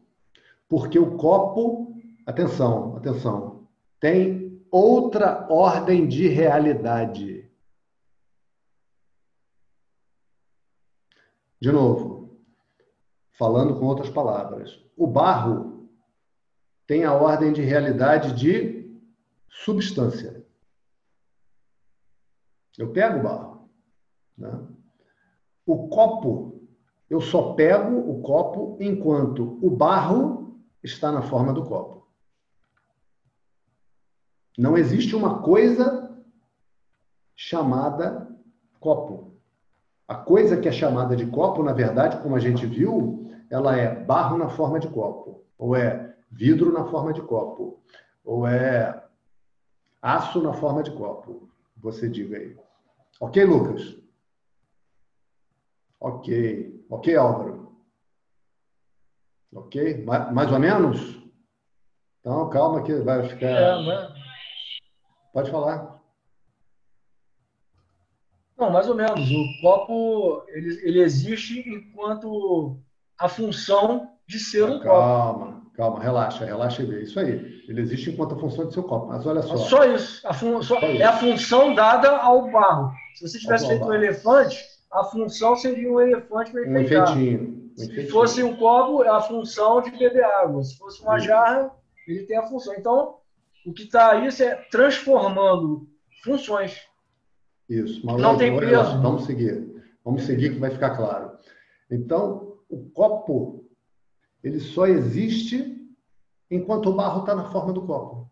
Porque o copo, atenção, atenção, tem outra ordem de realidade. De novo, Falando com outras palavras, o barro tem a ordem de realidade de substância. Eu pego o barro. Né? O copo, eu só pego o copo enquanto o barro está na forma do copo. Não existe uma coisa chamada copo. A coisa que é chamada de copo, na verdade, como a gente viu, ela é barro na forma de copo, ou é vidro na forma de copo, ou é aço na forma de copo. Você diga aí. Ok, Lucas? Ok. Ok, Álvaro? Ok? Mais ou menos? Então, calma que vai ficar. É, mas... Pode falar. Não, mais ou menos. O copo ele, ele existe enquanto a função de ser um calma, copo. Calma, calma, relaxa, relaxa e vê. Isso aí. Ele existe enquanto a função de seu copo. Mas olha só. Só isso. A fun... só... É a função dada ao barro. Se você tivesse feito um elefante, a função seria um elefante para um enfeitinho. Um Se fosse um copo, é a função de beber água. Se fosse uma jarra, ele tem a função. Então, o que está aí é transformando funções. Isso. Mas não tem peso. Vamos seguir. Vamos seguir que vai ficar claro. Então, o copo ele só existe enquanto o barro está na forma do copo.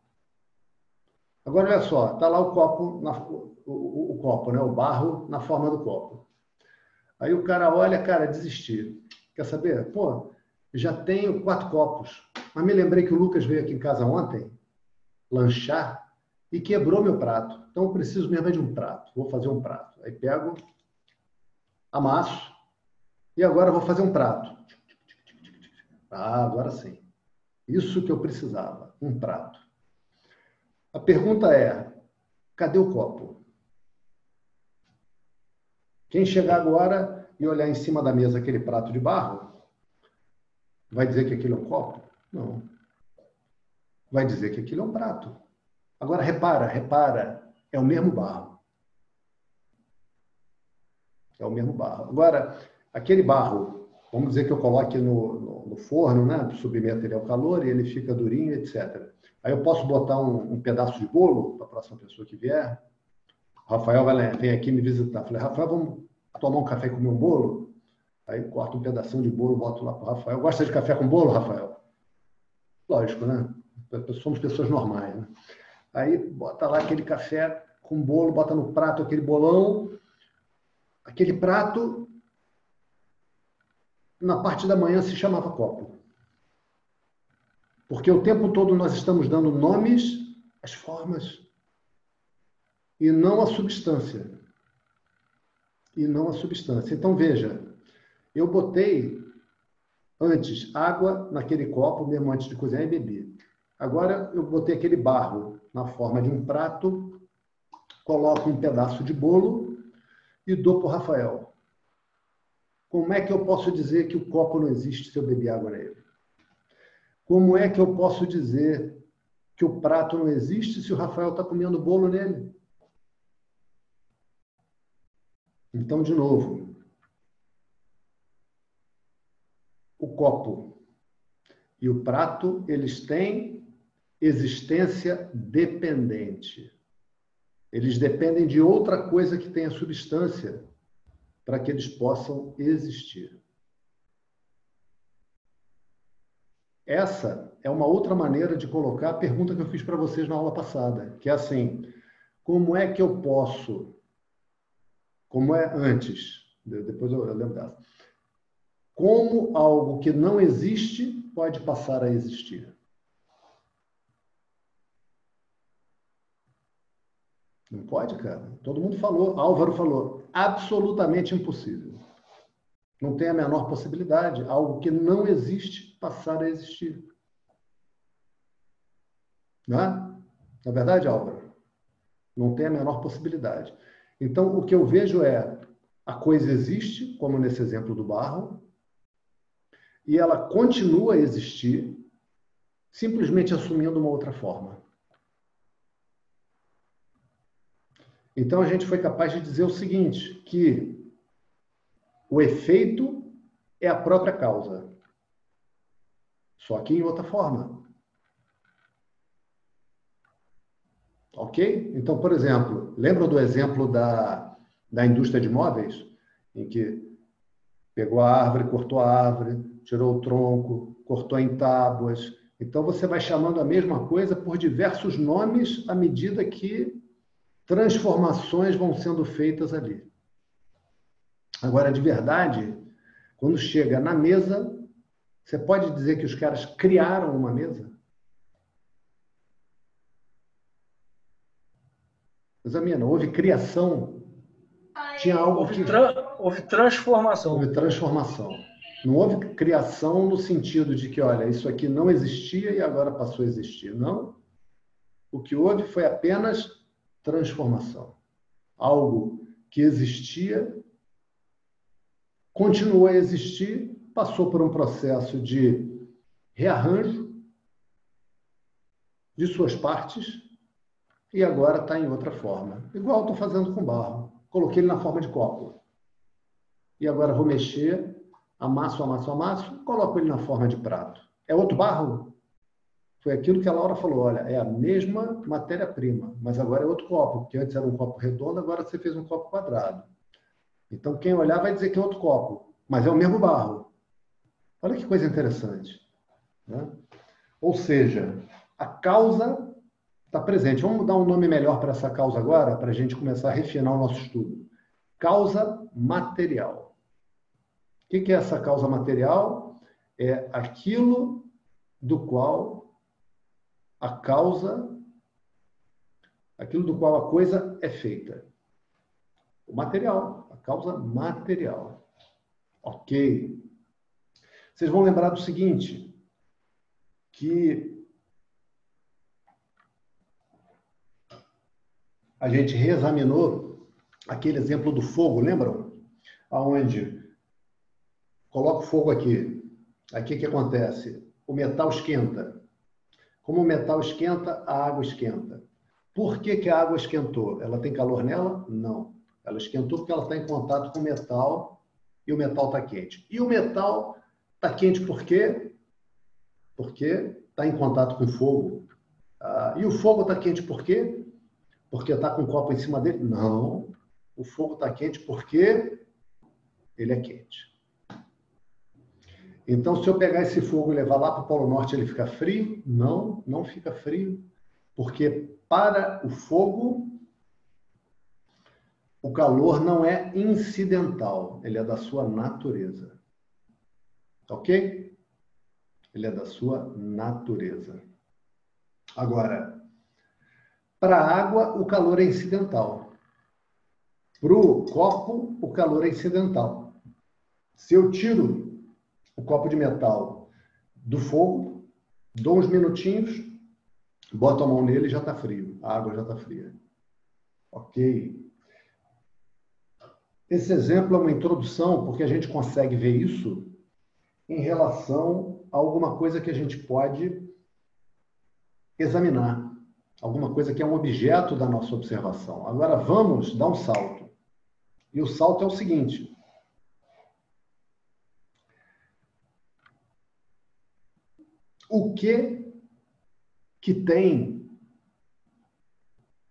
Agora olha só, está lá o copo, na, o, o, o, copo, né? O barro na forma do copo. Aí o cara olha, cara, desistir. Quer saber? Pô, já tenho quatro copos. Mas me lembrei que o Lucas veio aqui em casa ontem lanchar e quebrou meu prato. Então eu preciso mesmo é de um prato. Vou fazer um prato. Aí pego, amasso, e agora vou fazer um prato. Ah, agora sim. Isso que eu precisava, um prato. A pergunta é: cadê o copo? Quem chegar agora e olhar em cima da mesa aquele prato de barro, vai dizer que aquilo é um copo? Não. Vai dizer que aquilo é um prato. Agora repara, repara, é o mesmo barro. É o mesmo barro. Agora, aquele barro, vamos dizer que eu coloque no, no, no forno, né? Submeto ele ao calor e ele fica durinho, etc. Aí eu posso botar um, um pedaço de bolo para a próxima pessoa que vier. O Rafael vai, vem aqui me visitar. Falei, Rafael, vamos tomar um café e comer um bolo? Aí corto um pedacinho de bolo, boto lá para o Rafael. Gosta de café com bolo, Rafael? Lógico, né? Somos pessoas normais, né? Aí bota lá aquele café com bolo, bota no prato aquele bolão. Aquele prato, na parte da manhã, se chamava copo. Porque o tempo todo nós estamos dando nomes às formas e não à substância. E não à substância. Então, veja, eu botei antes água naquele copo, mesmo antes de cozinhar, e bebi. Agora eu botei aquele barro na forma de um prato, coloco um pedaço de bolo e dou para o Rafael. Como é que eu posso dizer que o copo não existe se eu beber água nele? Como é que eu posso dizer que o prato não existe se o Rafael está comendo bolo nele? Então, de novo, o copo e o prato, eles têm existência dependente. Eles dependem de outra coisa que tenha substância para que eles possam existir. Essa é uma outra maneira de colocar a pergunta que eu fiz para vocês na aula passada, que é assim: como é que eu posso, como é antes, depois eu lembro dessa, como algo que não existe pode passar a existir? Não pode, cara. Todo mundo falou, Álvaro falou, absolutamente impossível. Não tem a menor possibilidade. Algo que não existe passar a existir. Não é? Na verdade, Álvaro, não tem a menor possibilidade. Então, o que eu vejo é a coisa existe, como nesse exemplo do barro, e ela continua a existir, simplesmente assumindo uma outra forma. Então a gente foi capaz de dizer o seguinte, que o efeito é a própria causa, só que em outra forma. Ok? Então, por exemplo, lembra do exemplo da, da indústria de móveis, em que pegou a árvore, cortou a árvore, tirou o tronco, cortou em tábuas. Então, você vai chamando a mesma coisa por diversos nomes à medida que transformações vão sendo feitas ali. Agora, de verdade, quando chega na mesa, você pode dizer que os caras criaram uma mesa? Examina, houve criação, tinha algo houve que... Tra houve transformação. Houve transformação. Não houve criação no sentido de que, olha, isso aqui não existia e agora passou a existir. Não. O que houve foi apenas transformação. Algo que existia continuou a existir, passou por um processo de rearranjo de suas partes e agora está em outra forma. Igual estou fazendo com barro. Coloquei ele na forma de copo. E agora vou mexer, amasso, amasso, amasso, coloco ele na forma de prato. É outro barro? Foi aquilo que a Laura falou, olha, é a mesma matéria-prima, mas agora é outro copo, porque antes era um copo redondo, agora você fez um copo quadrado. Então, quem olhar vai dizer que é outro copo, mas é o mesmo barro. Olha que coisa interessante. Né? Ou seja, a causa está presente. Vamos dar um nome melhor para essa causa agora, para a gente começar a refinar o nosso estudo. Causa material. O que é essa causa material? É aquilo do qual a causa, aquilo do qual a coisa é feita. O material, a causa material. Ok. Vocês vão lembrar do seguinte, que a gente reexaminou aquele exemplo do fogo, lembram? Aonde coloca o fogo aqui. Aqui o que acontece? O metal esquenta. Como o metal esquenta, a água esquenta. Por que, que a água esquentou? Ela tem calor nela? Não. Ela esquentou porque ela está em contato com o metal e o metal está quente. E o metal está quente por quê? Porque está em contato com o fogo. Ah, e o fogo está quente por quê? Porque está com o copo em cima dele? Não. O fogo está quente porque ele é quente. Então, se eu pegar esse fogo e levar lá para o Polo Norte, ele fica frio? Não, não fica frio. Porque para o fogo, o calor não é incidental, ele é da sua natureza. Ok? Ele é da sua natureza. Agora, para a água, o calor é incidental. Para o copo, o calor é incidental. Se eu tiro o copo de metal do fogo, dou uns minutinhos, boto a mão nele e já está frio. A água já está fria. Ok. Esse exemplo é uma introdução, porque a gente consegue ver isso em relação a alguma coisa que a gente pode examinar, alguma coisa que é um objeto da nossa observação. Agora vamos dar um salto. E o salto é o seguinte: o que que tem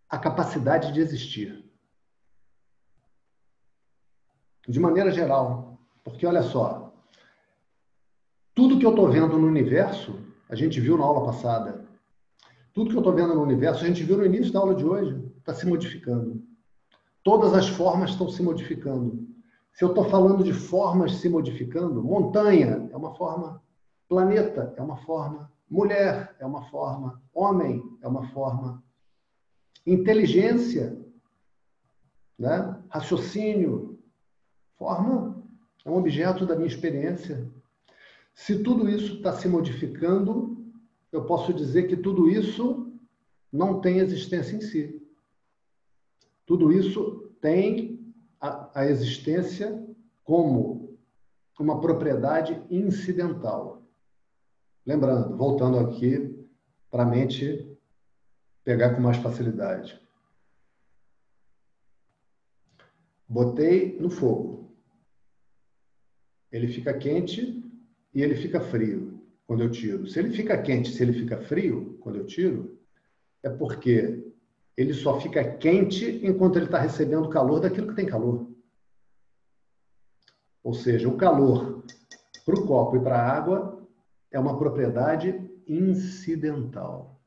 a capacidade de existir? de maneira geral. Porque olha só, tudo que eu estou vendo no universo, a gente viu na aula passada, tudo que eu estou vendo no universo, a gente viu no início da aula de hoje, está se modificando. Todas as formas estão se modificando. Se eu estou falando de formas se modificando, montanha é uma forma, planeta é uma forma, mulher é uma forma, homem é uma forma, inteligência, né? raciocínio Forma é um objeto da minha experiência. Se tudo isso está se modificando, eu posso dizer que tudo isso não tem existência em si. Tudo isso tem a, a existência como uma propriedade incidental. Lembrando, voltando aqui para a mente pegar com mais facilidade. Botei no fogo ele fica quente e ele fica frio quando eu tiro. Se ele fica quente, se ele fica frio quando eu tiro, é porque ele só fica quente enquanto ele está recebendo calor daquilo que tem calor. Ou seja, o calor para o copo e para a água é uma propriedade incidental.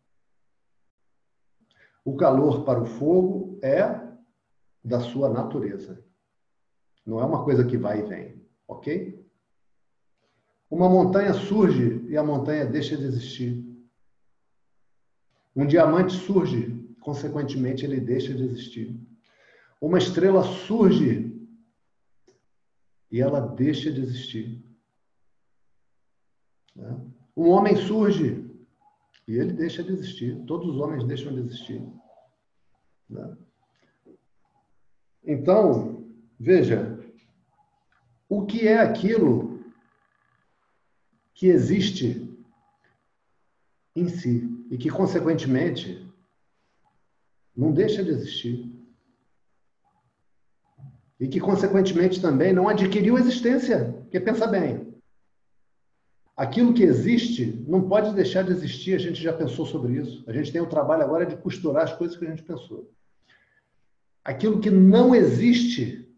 O calor para o fogo é da sua natureza. Não é uma coisa que vai e vem. Ok? Uma montanha surge e a montanha deixa de existir. Um diamante surge, consequentemente, ele deixa de existir. Uma estrela surge e ela deixa de existir. Né? Um homem surge e ele deixa de existir. Todos os homens deixam de existir. Né? Então, veja, o que é aquilo que existe em si e que, consequentemente, não deixa de existir. E que, consequentemente, também não adquiriu existência. Porque pensa bem, aquilo que existe não pode deixar de existir, a gente já pensou sobre isso. A gente tem o trabalho agora de costurar as coisas que a gente pensou. Aquilo que não existe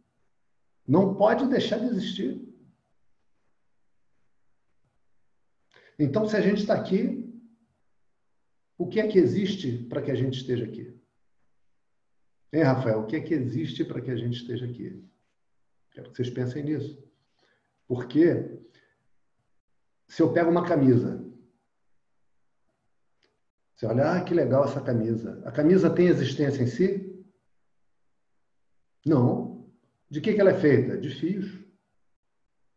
não pode deixar de existir. Então, se a gente está aqui, o que é que existe para que a gente esteja aqui? Hein, Rafael? O que é que existe para que a gente esteja aqui? Quero que vocês pensem nisso. Porque se eu pego uma camisa, você olha, ah, que legal essa camisa. A camisa tem existência em si? Não. De que, que ela é feita? De fios.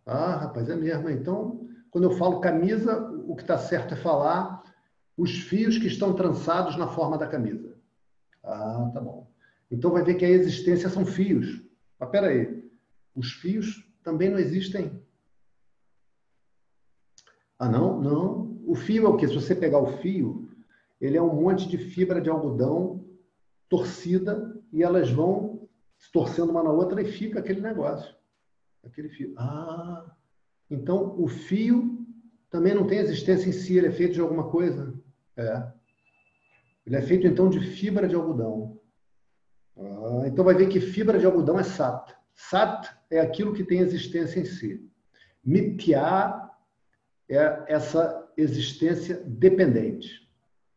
Ah, rapaz, é mesmo. Então, quando eu falo camisa, o que está certo é falar os fios que estão trançados na forma da camisa. Ah, tá bom. Então vai ver que a existência são fios. Mas peraí, os fios também não existem. Ah, não? Não. O fio é o quê? Se você pegar o fio, ele é um monte de fibra de algodão torcida e elas vão se torcendo uma na outra e fica aquele negócio. Aquele fio. Ah, então o fio também não tem existência em si, ele é feito de alguma coisa. É. Ele é feito então de fibra de algodão. Ah, então vai ver que fibra de algodão é sat. Sat é aquilo que tem existência em si. Mitya é essa existência dependente.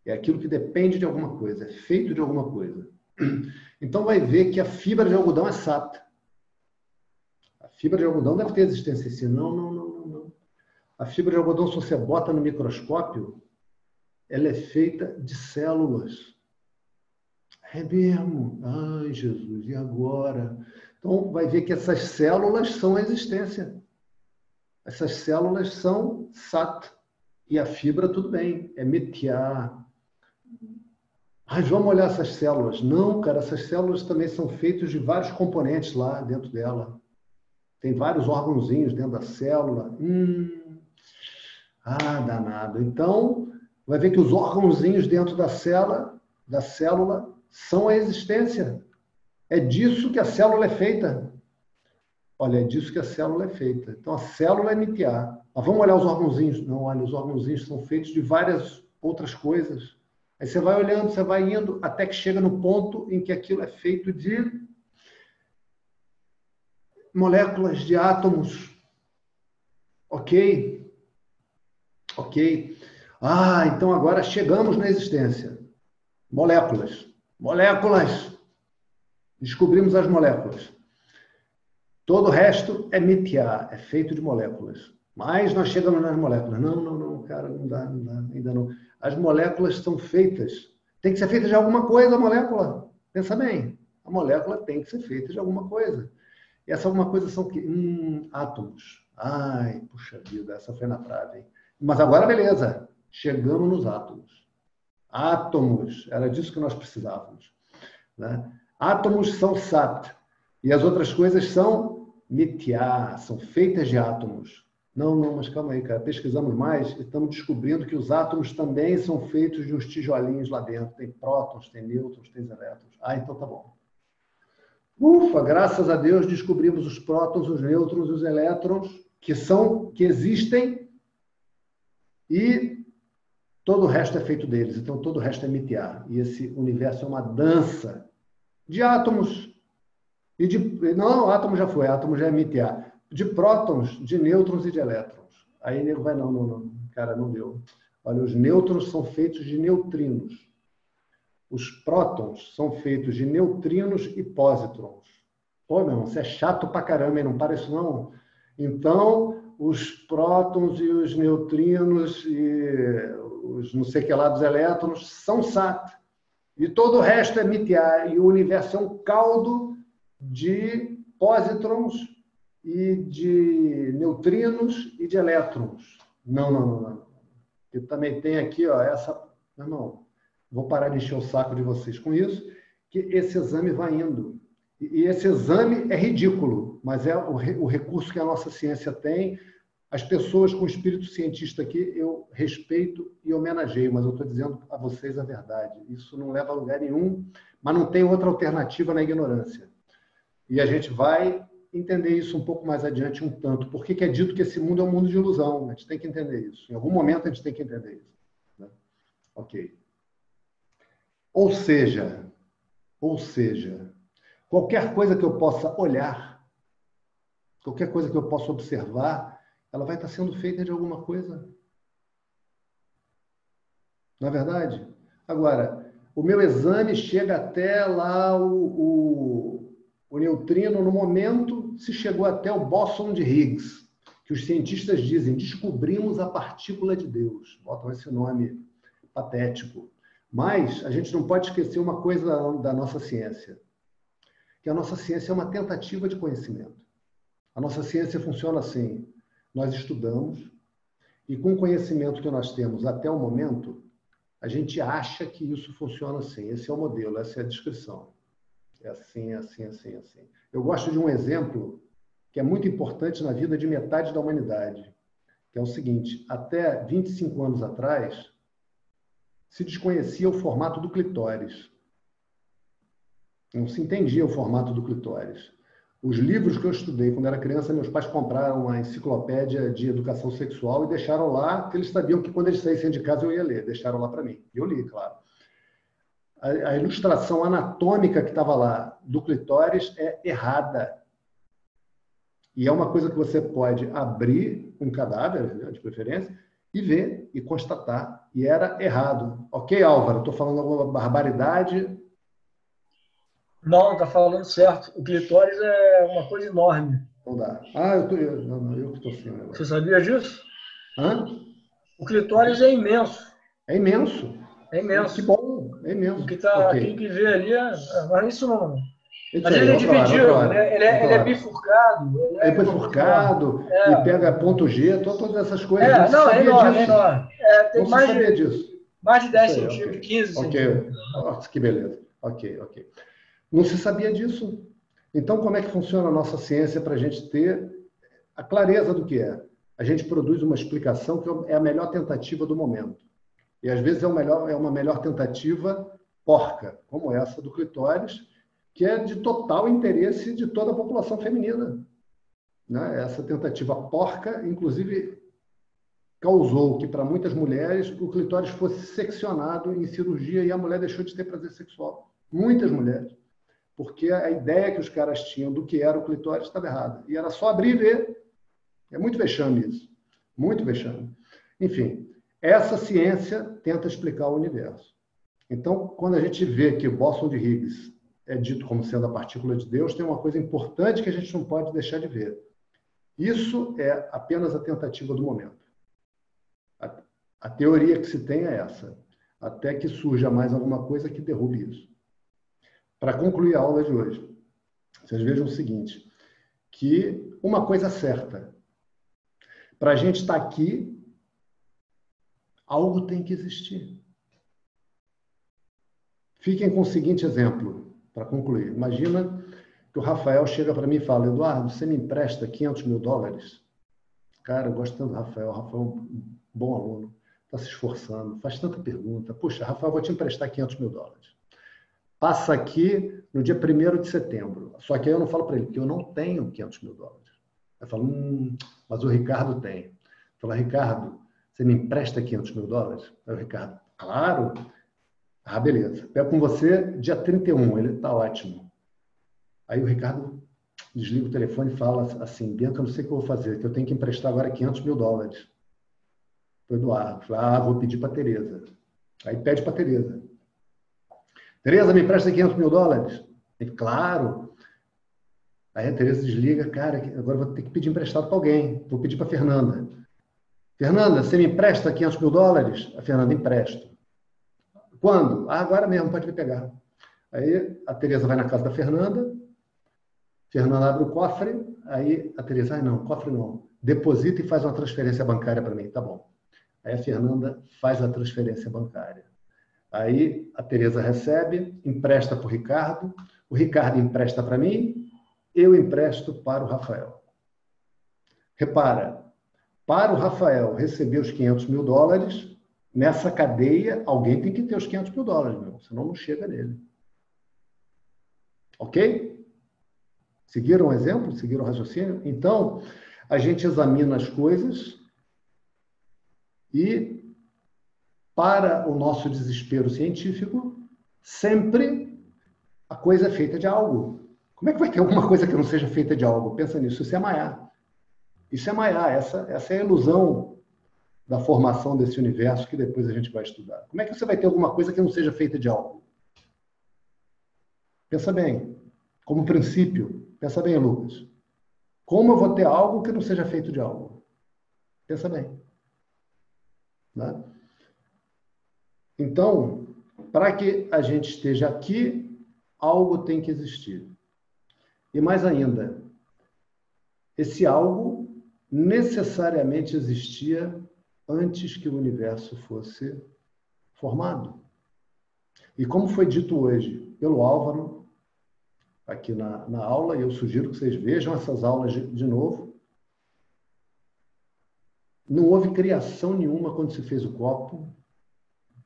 É aquilo que depende de alguma coisa, é feito de alguma coisa. Então vai ver que a fibra de algodão é sat. A fibra de algodão deve ter existência si. Não, não, não, não, não. A fibra de algodão, se você bota no microscópio, ela é feita de células. É mesmo? Ai, Jesus, e agora? Então, vai ver que essas células são a existência. Essas células são sat. E a fibra, tudo bem, é metiá. Mas vamos olhar essas células. Não, cara, essas células também são feitas de vários componentes lá dentro dela. Tem vários órgãozinhos dentro da célula. Hum. Ah, danado. Então, vai ver que os órgãozinhos dentro da célula, da célula são a existência. É disso que a célula é feita. Olha, é disso que a célula é feita. Então, a célula é MTA. Mas vamos olhar os órgãozinhos. Não, olha, os órgãozinhos são feitos de várias outras coisas. Aí você vai olhando, você vai indo, até que chega no ponto em que aquilo é feito de moléculas, de átomos. Ok? Ok. Ah, então agora chegamos na existência. Moléculas. Moléculas. Descobrimos as moléculas. Todo o resto é mitiá, é feito de moléculas. Mas nós chegamos nas moléculas. Não, não, não, cara, não dá, não dá, ainda não. As moléculas são feitas. Tem que ser feita de alguma coisa a molécula. Pensa bem. A molécula tem que ser feita de alguma coisa. E essa alguma coisa são que? Hum, átomos. Ai, puxa vida, essa foi na trave. Mas agora, beleza. Chegamos nos átomos. Átomos. Era disso que nós precisávamos. Né? Átomos são sat. E as outras coisas são nitya, são feitas de átomos. Não, não, mas calma aí, cara. Pesquisamos mais e estamos descobrindo que os átomos também são feitos de uns tijolinhos lá dentro. Tem prótons, tem nêutrons, tem elétrons. Ah, então tá bom. Ufa, graças a Deus descobrimos os prótons, os nêutrons e os elétrons que são, que existem e todo o resto é feito deles. Então todo o resto é mitiar. E esse universo é uma dança de átomos e de não, átomo já foi, átomo já é mitiar de prótons, de nêutrons e de elétrons. Aí nego vai, não, não, não, cara, não deu. Olha, os nêutrons são feitos de neutrinos. Os prótons são feitos de neutrinos e pósitrons. Pô, meu irmão, você é chato pra caramba, hein? não para isso não? Então, os prótons e os neutrinos e os não sei que lá dos elétrons são SAT. E todo o resto é MTA. E o universo é um caldo de pósitrons e de neutrinos e de elétrons. Não, não, não, não. E também tem aqui, ó, essa. Não, vou parar de encher o saco de vocês com isso, que esse exame vai indo. E esse exame é ridículo, mas é o recurso que a nossa ciência tem. As pessoas com espírito cientista aqui, eu respeito e homenageio, mas eu estou dizendo a vocês a verdade. Isso não leva a lugar nenhum, mas não tem outra alternativa na ignorância. E a gente vai entender isso um pouco mais adiante um tanto. Por que, é dito que esse mundo é um mundo de ilusão? A gente tem que entender isso. Em algum momento a gente tem que entender isso. Né? Ok. Ou seja, ou seja, qualquer coisa que eu possa olhar, qualquer coisa que eu possa observar, ela vai estar sendo feita de alguma coisa. Na é verdade? Agora, o meu exame chega até lá o, o o neutrino, no momento, se chegou até o bóson de Higgs, que os cientistas dizem, descobrimos a partícula de Deus. Botam esse nome patético. Mas a gente não pode esquecer uma coisa da nossa ciência, que a nossa ciência é uma tentativa de conhecimento. A nossa ciência funciona assim: nós estudamos e com o conhecimento que nós temos até o momento, a gente acha que isso funciona assim. Esse é o modelo, essa é a descrição. É assim, é assim, é assim, é assim. Eu gosto de um exemplo que é muito importante na vida de metade da humanidade, que é o seguinte: até 25 anos atrás, se desconhecia o formato do clitóris. Não se entendia o formato do clitóris. Os livros que eu estudei quando era criança, meus pais compraram uma enciclopédia de educação sexual e deixaram lá, porque eles sabiam que quando eles saíssem de casa eu ia ler. Deixaram lá para mim. E eu li, claro. A, a ilustração anatômica que estava lá do clitóris é errada. E é uma coisa que você pode abrir um cadáver, né, de preferência, e ver e constatar. E era errado. Ok, Álvaro, estou falando alguma barbaridade, não, tá falando certo. O clitóris é uma coisa enorme. Não dá. Ah, eu tô. Eu, não, não, eu que estou assim agora. Você sabia disso? Hã? O clitóris é imenso. É imenso. É imenso. Que bom, é imenso. O que tá, Ok. quem que vê ali é. Mas isso não. Mas ele é dividido, vamos falar, ele é, é- vamos ele é bifurcado. ele é- É bifurcado, É. e pega ponto G, to- todas essas coisas. É, não, é sabia enorme, é disso. enorme. É, tem mais sabia de, disso. mais de 10 Isso aí, centímetros, ok. 15 Ok, centímetros. Nossa, que beleza. Ok, ok. Não se sabia disso. Então, como é que funciona a nossa ciência para a gente ter a clareza do que é? A gente produz uma explicação que é a melhor tentativa do momento. E às vezes é, melhor, é uma melhor tentativa porca, como essa do clitóris, que é de total interesse de toda a população feminina. Né? Essa tentativa porca, inclusive, causou que para muitas mulheres o clitóris fosse seccionado em cirurgia e a mulher deixou de ter prazer sexual. Muitas mulheres. Porque a ideia que os caras tinham do que era o clitóris estava errada. E era só abrir e ver. É muito vexame isso. Muito vexame. Enfim, essa ciência tenta explicar o universo. Então, quando a gente vê que o bóson de Higgs é dito como sendo a partícula de Deus, tem uma coisa importante que a gente não pode deixar de ver. Isso é apenas a tentativa do momento. A, a teoria que se tem é essa, até que surja mais alguma coisa que derrube isso. Para concluir a aula de hoje, vocês vejam o seguinte, que uma coisa é certa, para a gente estar aqui, algo tem que existir. Fiquem com o seguinte exemplo, para concluir. Imagina que o Rafael chega para mim e fala, Eduardo, você me empresta 500 mil dólares? Cara, eu gosto tanto do Rafael. O Rafael é um bom aluno, está se esforçando, faz tanta pergunta. Puxa, Rafael, vou te emprestar 500 mil dólares. Passa aqui no dia 1 de setembro. Só que aí eu não falo para ele, porque eu não tenho 500 mil dólares. Eu falo, hum, mas o Ricardo tem. Eu falo, Ricardo, você me empresta 500 mil dólares? Aí o Ricardo, claro. Ah, beleza. Pego com você dia 31, ele está ótimo. Aí o Ricardo desliga o telefone e fala assim, Bianca, eu não sei o que eu vou fazer, que eu tenho que emprestar agora 500 mil dólares. Foi Eduardo. Falei, ah, vou pedir para Tereza. Aí pede para Tereza. Tereza, me empresta 500 mil dólares? Ele, claro. Aí a Tereza desliga, cara, agora vou ter que pedir emprestado para alguém. Vou pedir para Fernanda. Fernanda, você me empresta 500 mil dólares? A Fernanda empresta. Quando? Ah, agora mesmo, pode me pegar. Aí a Tereza vai na casa da Fernanda, Fernanda abre o cofre, aí a Tereza, ah, não, cofre não, deposita e faz uma transferência bancária para mim, tá bom. Aí a Fernanda faz a transferência bancária. Aí a Tereza recebe, empresta para o Ricardo, o Ricardo empresta para mim, eu empresto para o Rafael. Repara, para o Rafael receber os 500 mil dólares, nessa cadeia, alguém tem que ter os 500 mil dólares, meu, senão não chega nele. Ok? Seguiram o exemplo? Seguiram o raciocínio? Então, a gente examina as coisas e, para o nosso desespero científico, sempre a coisa é feita de algo. Como é que vai ter alguma coisa que não seja feita de algo? Pensa nisso, isso é Maiá. Isso é Maiá, essa, essa é a ilusão da formação desse universo que depois a gente vai estudar. Como é que você vai ter alguma coisa que não seja feita de algo? Pensa bem, como princípio. Pensa bem, Lucas. Como eu vou ter algo que não seja feito de algo? Pensa bem. Né? Então, para que a gente esteja aqui, algo tem que existir. E mais ainda, esse algo necessariamente existia antes que o universo fosse formado. E como foi dito hoje pelo Álvaro, aqui na, na aula, e eu sugiro que vocês vejam essas aulas de, de novo, não houve criação nenhuma quando se fez o copo,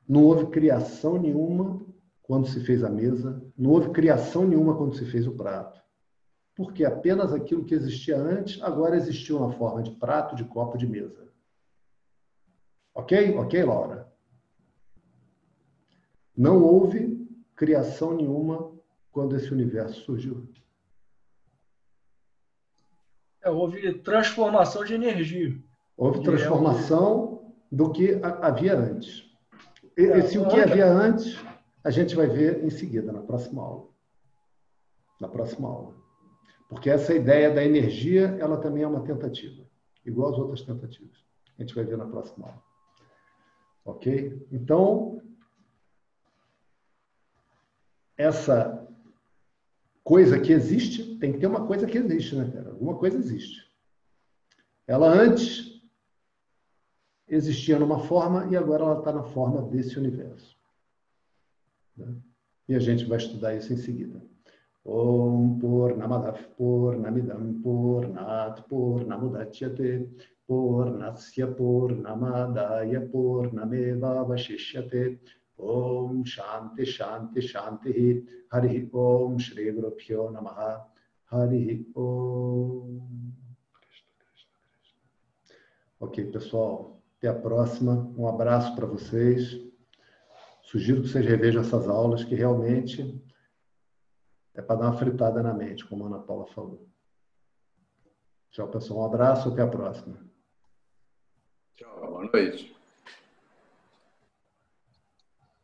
não houve criação nenhuma quando se fez a mesa, não houve criação nenhuma quando se fez o prato. Porque apenas aquilo que existia antes, agora existiu na forma de prato, de copo, de mesa. Ok? Ok, Laura? Não houve criação nenhuma quando esse universo surgiu. É, houve transformação de energia. Houve transformação do que havia antes. Esse o que havia antes, a gente vai ver em seguida, na próxima aula. Na próxima aula. Porque essa ideia da energia, ela também é uma tentativa, igual as outras tentativas. A gente vai ver na próxima aula. Ok? Então, essa coisa que existe, tem que ter uma coisa que existe, né, cara? Alguma coisa existe. Ela antes existia numa forma e agora ela está na forma desse universo. Né? E a gente vai estudar isso em seguida. Om Purnamadav Purnamidam Purnat Purnamudachyate Purnasya Purnamadaya Purnameva Vashishyate Om Shanti Shanti Shanti Hari Om Shri Guru Pyo Namaha Hari Om Ok, pessoal. Até a próxima. Um abraço para vocês. Sugiro que vocês revejam essas aulas, que realmente é para dar uma fritada na mente, como a Ana Paula falou. Tchau, pessoal. Um abraço. Até a próxima. Tchau. Boa noite.